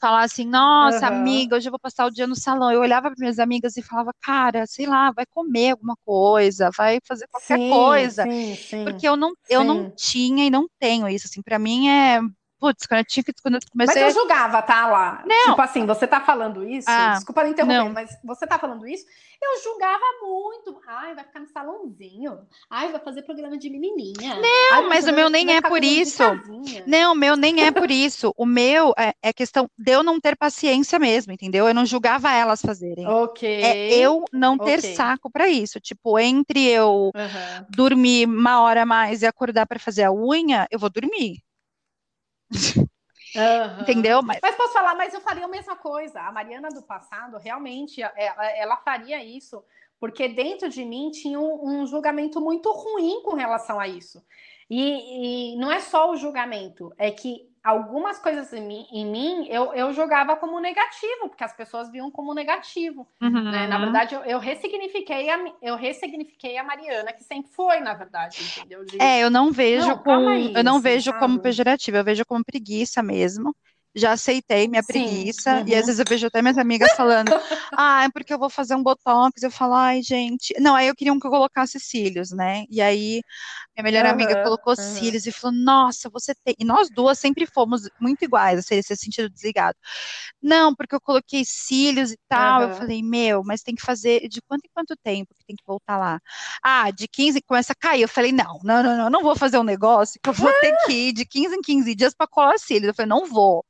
falar assim, nossa, uhum. amiga, hoje eu vou passar o dia no salão. Eu olhava para minhas amigas e falava, cara, sei lá, vai comer alguma coisa, vai fazer qualquer sim, coisa. Sim, sim, porque eu não, eu não tinha e não tenho isso, assim, para mim é Putz, quando eu tinha que. Quando eu comecei... Mas eu julgava, tá? Lá. Não. Tipo assim, você tá falando isso. Ah, desculpa interromper, não. mas você tá falando isso. Eu julgava muito. Ai, vai ficar no salãozinho. Ai, vai fazer programa de menininha. Não, Ai, mas o meu nem é por isso. Não, o meu nem é por isso. O meu é, é, questão de eu não ter paciência mesmo, entendeu? Eu não julgava elas fazerem. Ok. É eu não ter okay. saco para isso. Tipo, entre eu uhum. dormir uma hora a mais e acordar para fazer a unha, eu vou dormir. Uhum. Entendeu? Mas... mas... posso falar, mas eu faria a mesma coisa. A Mariana do passado, realmente, ela, ela faria isso, porque dentro de mim tinha um, um julgamento muito ruim com relação a isso. E, e, não é só o julgamento, é que algumas coisas em mim, em mim eu, eu jogava como negativo, porque as pessoas viam como negativo. Uhum. Né? Na verdade, eu, eu, ressignifiquei a, eu ressignifiquei a Mariana, que sempre foi, na verdade, entendeu? De... É, eu não vejo não, com, eu não vejo sabe? como pejorativo, eu vejo como preguiça mesmo já aceitei minha Sim, preguiça, uhum. e às vezes eu vejo até minhas amigas falando, ah, é porque eu vou fazer um botox, eu falo, ai, gente, não, aí eu queria que eu colocasse cílios, né, e aí minha melhor uhum, amiga colocou uhum. cílios e falou, nossa, você tem, e nós duas sempre fomos muito iguais, assim, esse sentido desligado, não, porque eu coloquei cílios e tal, eu falei, meu, mas tem que fazer de quanto em quanto tempo que tem que voltar lá? Ah, de 15 começa a cair, eu falei, não, não, não, não, não vou fazer um negócio que eu vou ter que ir de 15 em 15 dias para colar cílios, eu falei, não vou,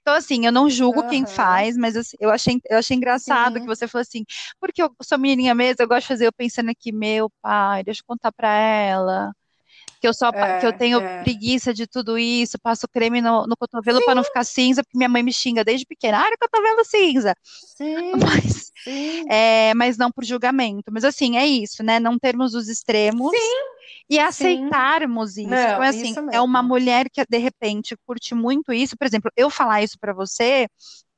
então, assim, eu não julgo uhum. quem faz, mas assim, eu, achei, eu achei engraçado Sim. que você falou assim, porque eu sou menininha mesmo, eu gosto de fazer eu pensando aqui, meu pai, deixa eu contar pra ela. Que eu, só, é, que eu tenho é. preguiça de tudo isso, passo creme no, no cotovelo para não ficar cinza, porque minha mãe me xinga desde pequena, ah, cotovelo cinza. Sim, mas, sim. É, mas não por julgamento. Mas assim, é isso, né? Não termos os extremos. Sim e aceitarmos Sim. isso. Não, então, assim, isso é uma mulher que de repente curte muito isso. Por exemplo, eu falar isso para você,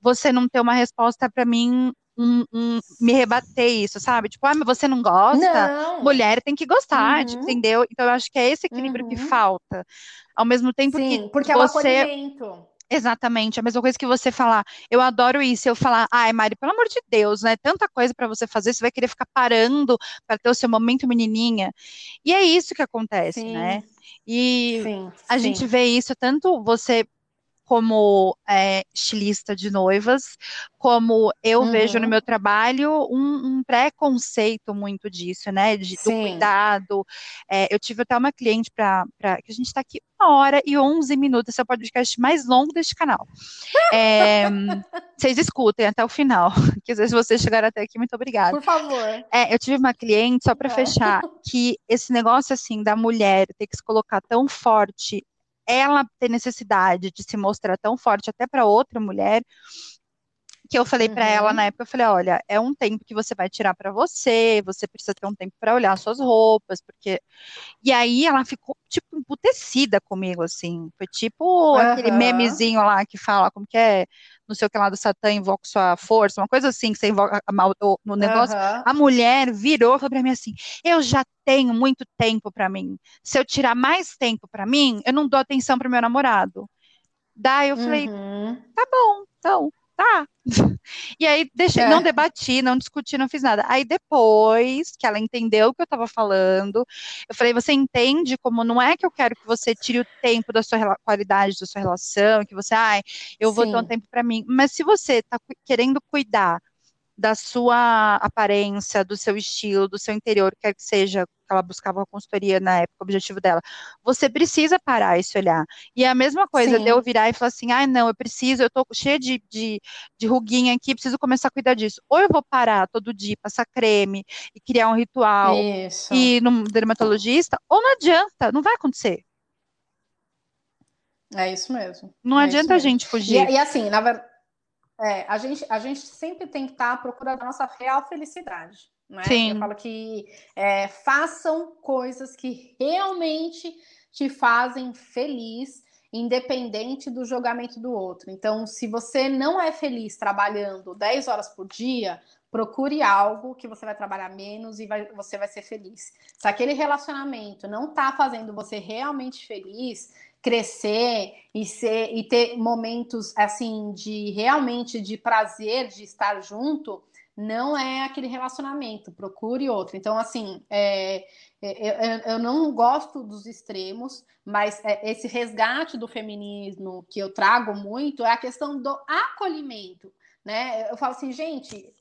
você não ter uma resposta para mim um, um, me rebater isso, sabe? Tipo, ah, mas você não gosta? Não. Mulher tem que gostar, tipo, uhum. entendeu? Então eu acho que é esse equilíbrio uhum. que falta. Ao mesmo tempo Sim, que porque você... é o acolhimento. Exatamente, a mesma coisa que você falar, eu adoro isso, eu falar, ai, Mari, pelo amor de Deus, né? Tanta coisa para você fazer, você vai querer ficar parando para ter o seu momento menininha. E é isso que acontece, sim. né? E sim, a sim. gente vê isso tanto você como é, estilista de noivas, como eu uhum. vejo no meu trabalho um, um preconceito muito disso, né? De, do cuidado. É, eu tive até uma cliente para que a gente está aqui uma hora e 11 minutos, esse é o podcast mais longo deste canal. É, vocês escutem até o final, que às vezes vocês chegaram até aqui, muito obrigada. Por favor. É, eu tive uma cliente, só para fechar, que esse negócio assim da mulher ter que se colocar tão forte ela ter necessidade de se mostrar tão forte até para outra mulher, que eu falei uhum. para ela na época, eu falei, olha, é um tempo que você vai tirar para você, você precisa ter um tempo para olhar suas roupas, porque e aí ela ficou tipo emputecida comigo assim, foi tipo uhum. aquele memezinho lá que fala como que é, não sei o que lá do Satã invoca sua força, uma coisa assim que você invoca no negócio. Uhum. A mulher virou falou para mim assim: "Eu já tenho muito tempo para mim. Se eu tirar mais tempo para mim, eu não dou atenção para meu namorado". Daí eu falei: uhum. "Tá bom, então" tá. E aí deixei, é. não debati, não discuti, não fiz nada. Aí depois que ela entendeu o que eu estava falando, eu falei: você entende como não é que eu quero que você tire o tempo da sua qualidade da sua relação, que você, ai, eu vou Sim. ter um tempo para mim. Mas se você está querendo cuidar da sua aparência, do seu estilo, do seu interior, quer que seja que ela buscava a consultoria na época, o objetivo dela. Você precisa parar e se olhar. E é a mesma coisa Sim. de eu virar e falar assim, ah, não, eu preciso, eu tô cheia de, de, de ruguinha aqui, preciso começar a cuidar disso. Ou eu vou parar todo dia, passar creme e criar um ritual Isso. e ir num dermatologista, ou não adianta, não vai acontecer. É isso mesmo. Não é adianta a gente fugir. E, e assim, na verdade é, a gente, a gente sempre tem que estar à procura da nossa real felicidade. Né? Sim. Eu falo que é, façam coisas que realmente te fazem feliz, independente do julgamento do outro. Então, se você não é feliz trabalhando 10 horas por dia, procure algo que você vai trabalhar menos e vai, você vai ser feliz. Se aquele relacionamento não está fazendo você realmente feliz, crescer e ser e ter momentos assim de realmente de prazer de estar junto, não é aquele relacionamento, procure outro. Então, assim, é, é, eu, eu, não gosto dos extremos, mas é, esse resgate do feminismo que eu trago muito é a questão do acolhimento. Né? Eu falo assim, gente,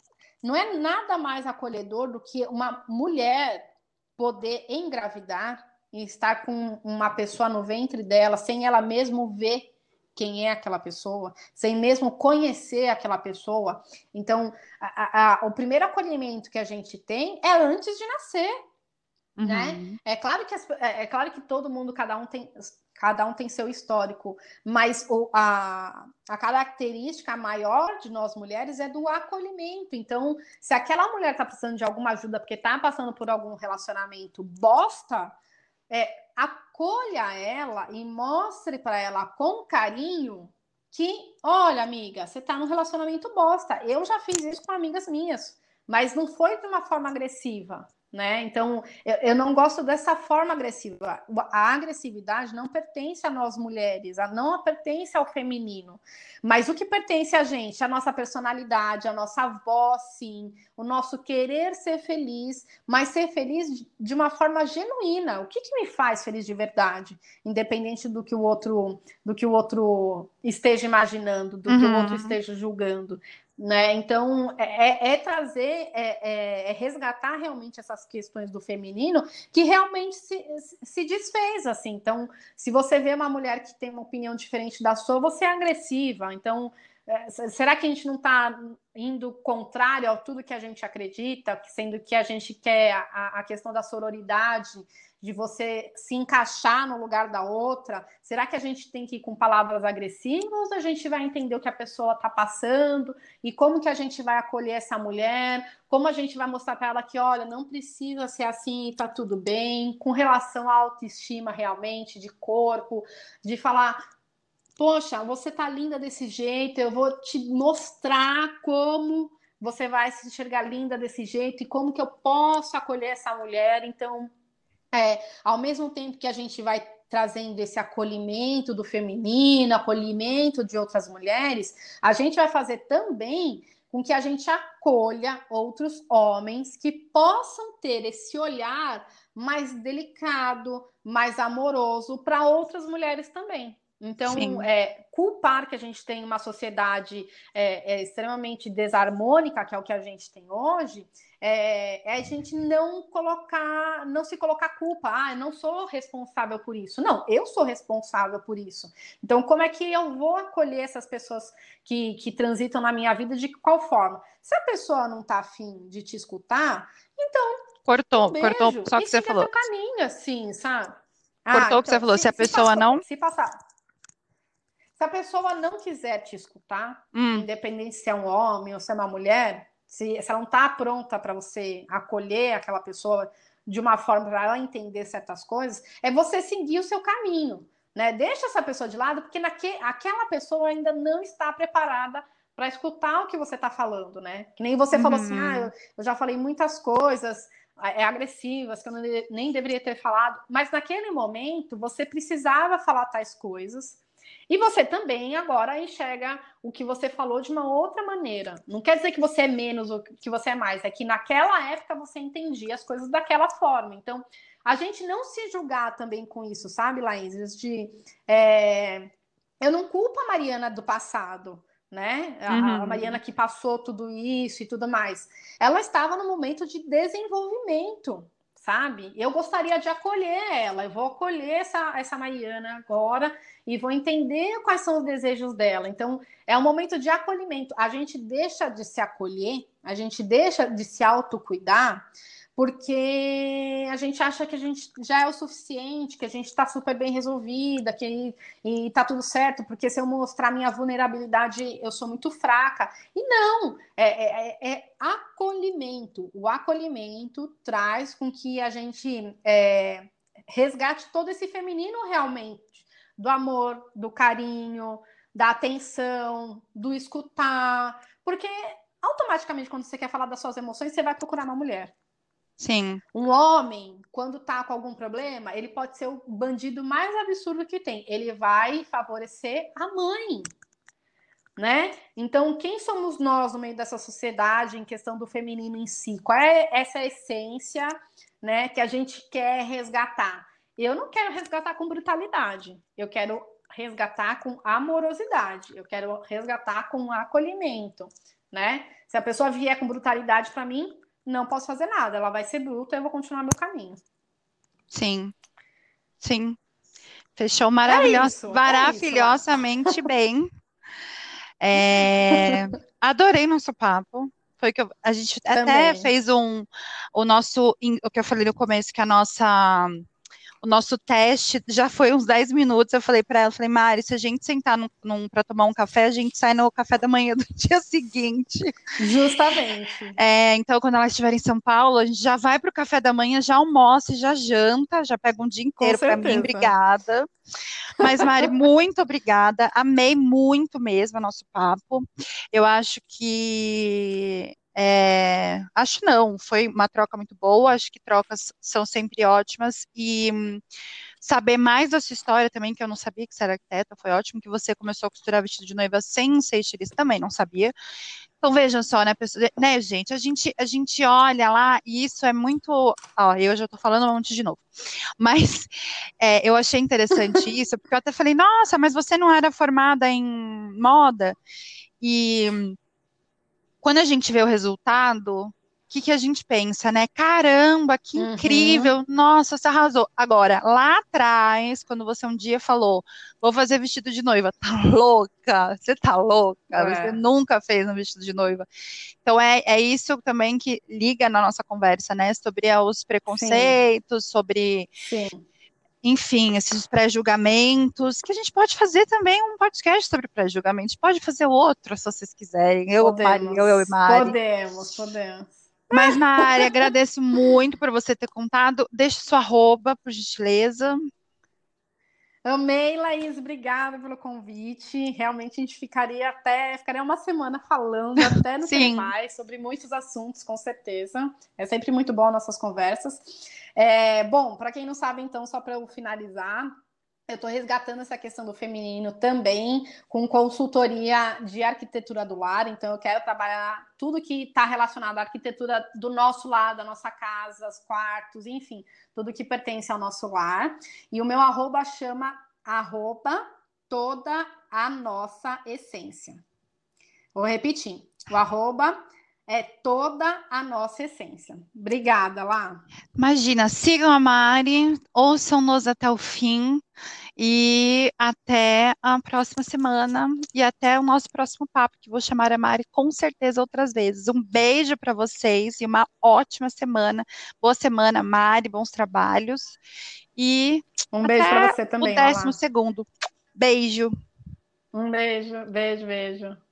não é nada mais acolhedor do que uma mulher poder engravidar e estar com uma pessoa no ventre dela sem ela mesmo ver quem é aquela pessoa, sem mesmo conhecer aquela pessoa. Então, a, a, o primeiro acolhimento que a gente tem é antes de nascer. Né? Uhum. Né? É claro que as, é, é, claro que todo mundo, cada um tem cada um tem seu histórico, mas o, a, a característica maior de nós mulheres é do acolhimento. Então, se aquela mulher está precisando de alguma ajuda porque está passando por algum relacionamento bosta, é, acolha ela e mostre para ela com carinho que, olha, amiga, você está num relacionamento bosta. Eu já fiz isso com amigas minhas, mas não foi de uma forma agressiva né? Então, eu, eu, não gosto dessa forma agressiva. A agressividade não pertence a nós mulheres, a não pertence ao feminino. Mas o que pertence a gente? A nossa personalidade, a nossa voz, sim, o nosso querer ser feliz, mas ser feliz de uma forma genuína. O que, que me faz feliz de verdade, independente do que o outro, do que o outro esteja imaginando, do uhum. que o outro uhum. esteja julgando. Né? Então, é, é, é trazer, é, é, é, resgatar realmente essas questões do feminino que realmente se, se desfez, assim. Então, se você vê uma mulher que tem uma opinião diferente da sua, você é agressiva. Então, é, será que a gente não está indo contrário a tudo que a gente acredita, sendo que a gente quer a, a questão da sororidade, de você se encaixar no lugar da outra? Será que a gente tem que ir com palavras agressivas ou a gente vai entender o que a pessoa está passando e como que a gente vai acolher essa mulher? Como a gente vai mostrar para ela que, olha, não precisa ser assim, está tudo bem, com relação à autoestima realmente, de corpo, de falar, poxa, você tá linda desse jeito, eu vou te mostrar como você vai se enxergar linda desse jeito e como que eu posso acolher essa mulher. Então, é, ao mesmo tempo que a gente vai trazendo esse acolhimento do feminino, acolhimento de outras mulheres, a gente vai fazer também com que a gente acolha outros homens que possam ter esse olhar mais delicado, mais amoroso para outras mulheres também. Então, é, culpar que a gente tem uma sociedade é, é, extremamente desarmônica, que é o que a gente tem hoje, é, é, a gente não colocar, não se colocar culpa. Ah, eu não sou responsável por isso. Não, eu sou responsável por isso. Então, como é que eu vou acolher essas pessoas que, que transitam na minha vida? De qual forma? Se a pessoa não está afim de te escutar, então. Cortou, um cortou só que você falou. caminho, assim, sabe? Cortou o ah, que você então, falou. Se, se a pessoa passou, não. Se passar se a pessoa não quiser te escutar, hum. independente se é um homem ou se é uma mulher, se, se ela não está pronta para você acolher aquela pessoa de uma forma para ela entender certas coisas, é você seguir o seu caminho. Né? Deixa essa pessoa de lado, porque naque, aquela pessoa ainda não está preparada para escutar o que você está falando, né? Que nem você uhum. falou assim, ah, eu, eu, já falei muitas coisas é, agressivas que eu não, nem deveria ter falado, mas naquele momento você precisava falar tais coisas e você também agora enxerga o que você falou de uma outra maneira. Não quer dizer que você é menos ou que você é mais, é que naquela época você entendia as coisas daquela forma. Então, a gente não se julgar também com isso, sabe, Laís? De. É... Eu não culpo a Mariana do passado né? Uhum. A, Mariana que passou tudo isso e tudo mais. Ela estava no momento de desenvolvimento sabe? Eu gostaria de acolher ela, eu vou acolher essa, essa Mariana agora e vou entender quais são os desejos dela. Então, é um momento de acolhimento. A gente deixa de se acolher, a gente deixa de se autocuidar porque a gente acha que a gente já é o suficiente, que a gente está super bem resolvida, que está tudo certo, porque se eu mostrar minha vulnerabilidade, eu sou muito fraca. E não, é, é, é acolhimento. O acolhimento traz com que a gente é, resgate todo esse feminino realmente, do amor, do carinho, da atenção, do escutar, porque automaticamente, quando você quer falar das suas emoções, você vai procurar uma mulher. Sim. Um homem, quando tá com algum problema, ele pode ser o bandido mais absurdo que tem. Ele vai favorecer a mãe. Né? Então, quem somos nós no meio dessa sociedade em questão do feminino em si? Qual é essa essência, né, que a gente quer resgatar? Eu não quero resgatar com brutalidade. Eu quero resgatar com amorosidade. Eu quero resgatar com acolhimento, né? Se a pessoa vier com brutalidade para mim, não posso fazer nada. Ela vai ser bruta, eu vou continuar meu caminho. Sim. Sim. Fechou maravilhoso, é isso, é maravilhosamente é bem. É... Adorei nosso papo. Foi que eu, a gente Também. até fez um o nosso o que eu falei no começo que a nossa o nosso teste já foi uns 10 minutos. Eu falei para ela, falei, Mari, se a gente sentar num, num para tomar um café, a gente sai no café da manhã do dia seguinte. Justamente. É, então, quando ela estiver em São Paulo, a gente já vai para o café da manhã, já almoça, já janta, já pega um dia inteiro para mim. Obrigada. Mas, Mari, muito obrigada. Amei muito mesmo o nosso papo. Eu acho que é, acho não, foi uma troca muito boa, acho que trocas são sempre ótimas e hum, saber mais da sua história também, que eu não sabia que você era arquiteta, foi ótimo que você começou a costurar vestido de noiva sem ser estilista, também não sabia. Então vejam só, né, pessoa, né, gente, a gente, a gente olha lá e isso é muito, ó, eu já tô falando um monte de novo, mas é, eu achei interessante isso, porque eu até falei, nossa, mas você não era formada em moda? E hum, quando a gente vê o resultado, o que, que a gente pensa, né? Caramba, que uhum. incrível! Nossa, você arrasou. Agora, lá atrás, quando você um dia falou, vou fazer vestido de noiva, tá louca? Você tá louca? É. Você nunca fez um vestido de noiva. Então, é, é isso também que liga na nossa conversa, né? Sobre os preconceitos, Sim. sobre. Sim enfim, esses pré-julgamentos, que a gente pode fazer também um podcast sobre pré-julgamentos, pode fazer outro, se vocês quiserem. Eu, podemos, Mari, eu, eu e Mari. Podemos, podemos. Mas, Mari, agradeço muito por você ter contado. Deixe sua arroba, por gentileza. Amei, Laís, obrigada pelo convite. Realmente a gente ficaria até ficaria uma semana falando até no Sim. mais sobre muitos assuntos, com certeza. É sempre muito bom nossas conversas. É, bom, para quem não sabe, então, só para eu finalizar, eu estou resgatando essa questão do feminino também com consultoria de arquitetura do lar. Então, eu quero trabalhar tudo que está relacionado à arquitetura do nosso lado, da nossa casa, os quartos, enfim, tudo que pertence ao nosso lar. E o meu arroba chama arroba toda a nossa essência. Vou repetir. O arroba é toda a nossa essência. Obrigada, lá. Imagina, sigam a Mari, ouçam-nos até o fim e até a próxima semana e até o nosso próximo papo, que vou chamar a Mari com certeza outras vezes. Um beijo para vocês e uma ótima semana. Boa semana, Mari, bons trabalhos. E um beijo para você também. O décimo segundo. Beijo. Um beijo, beijo, beijo.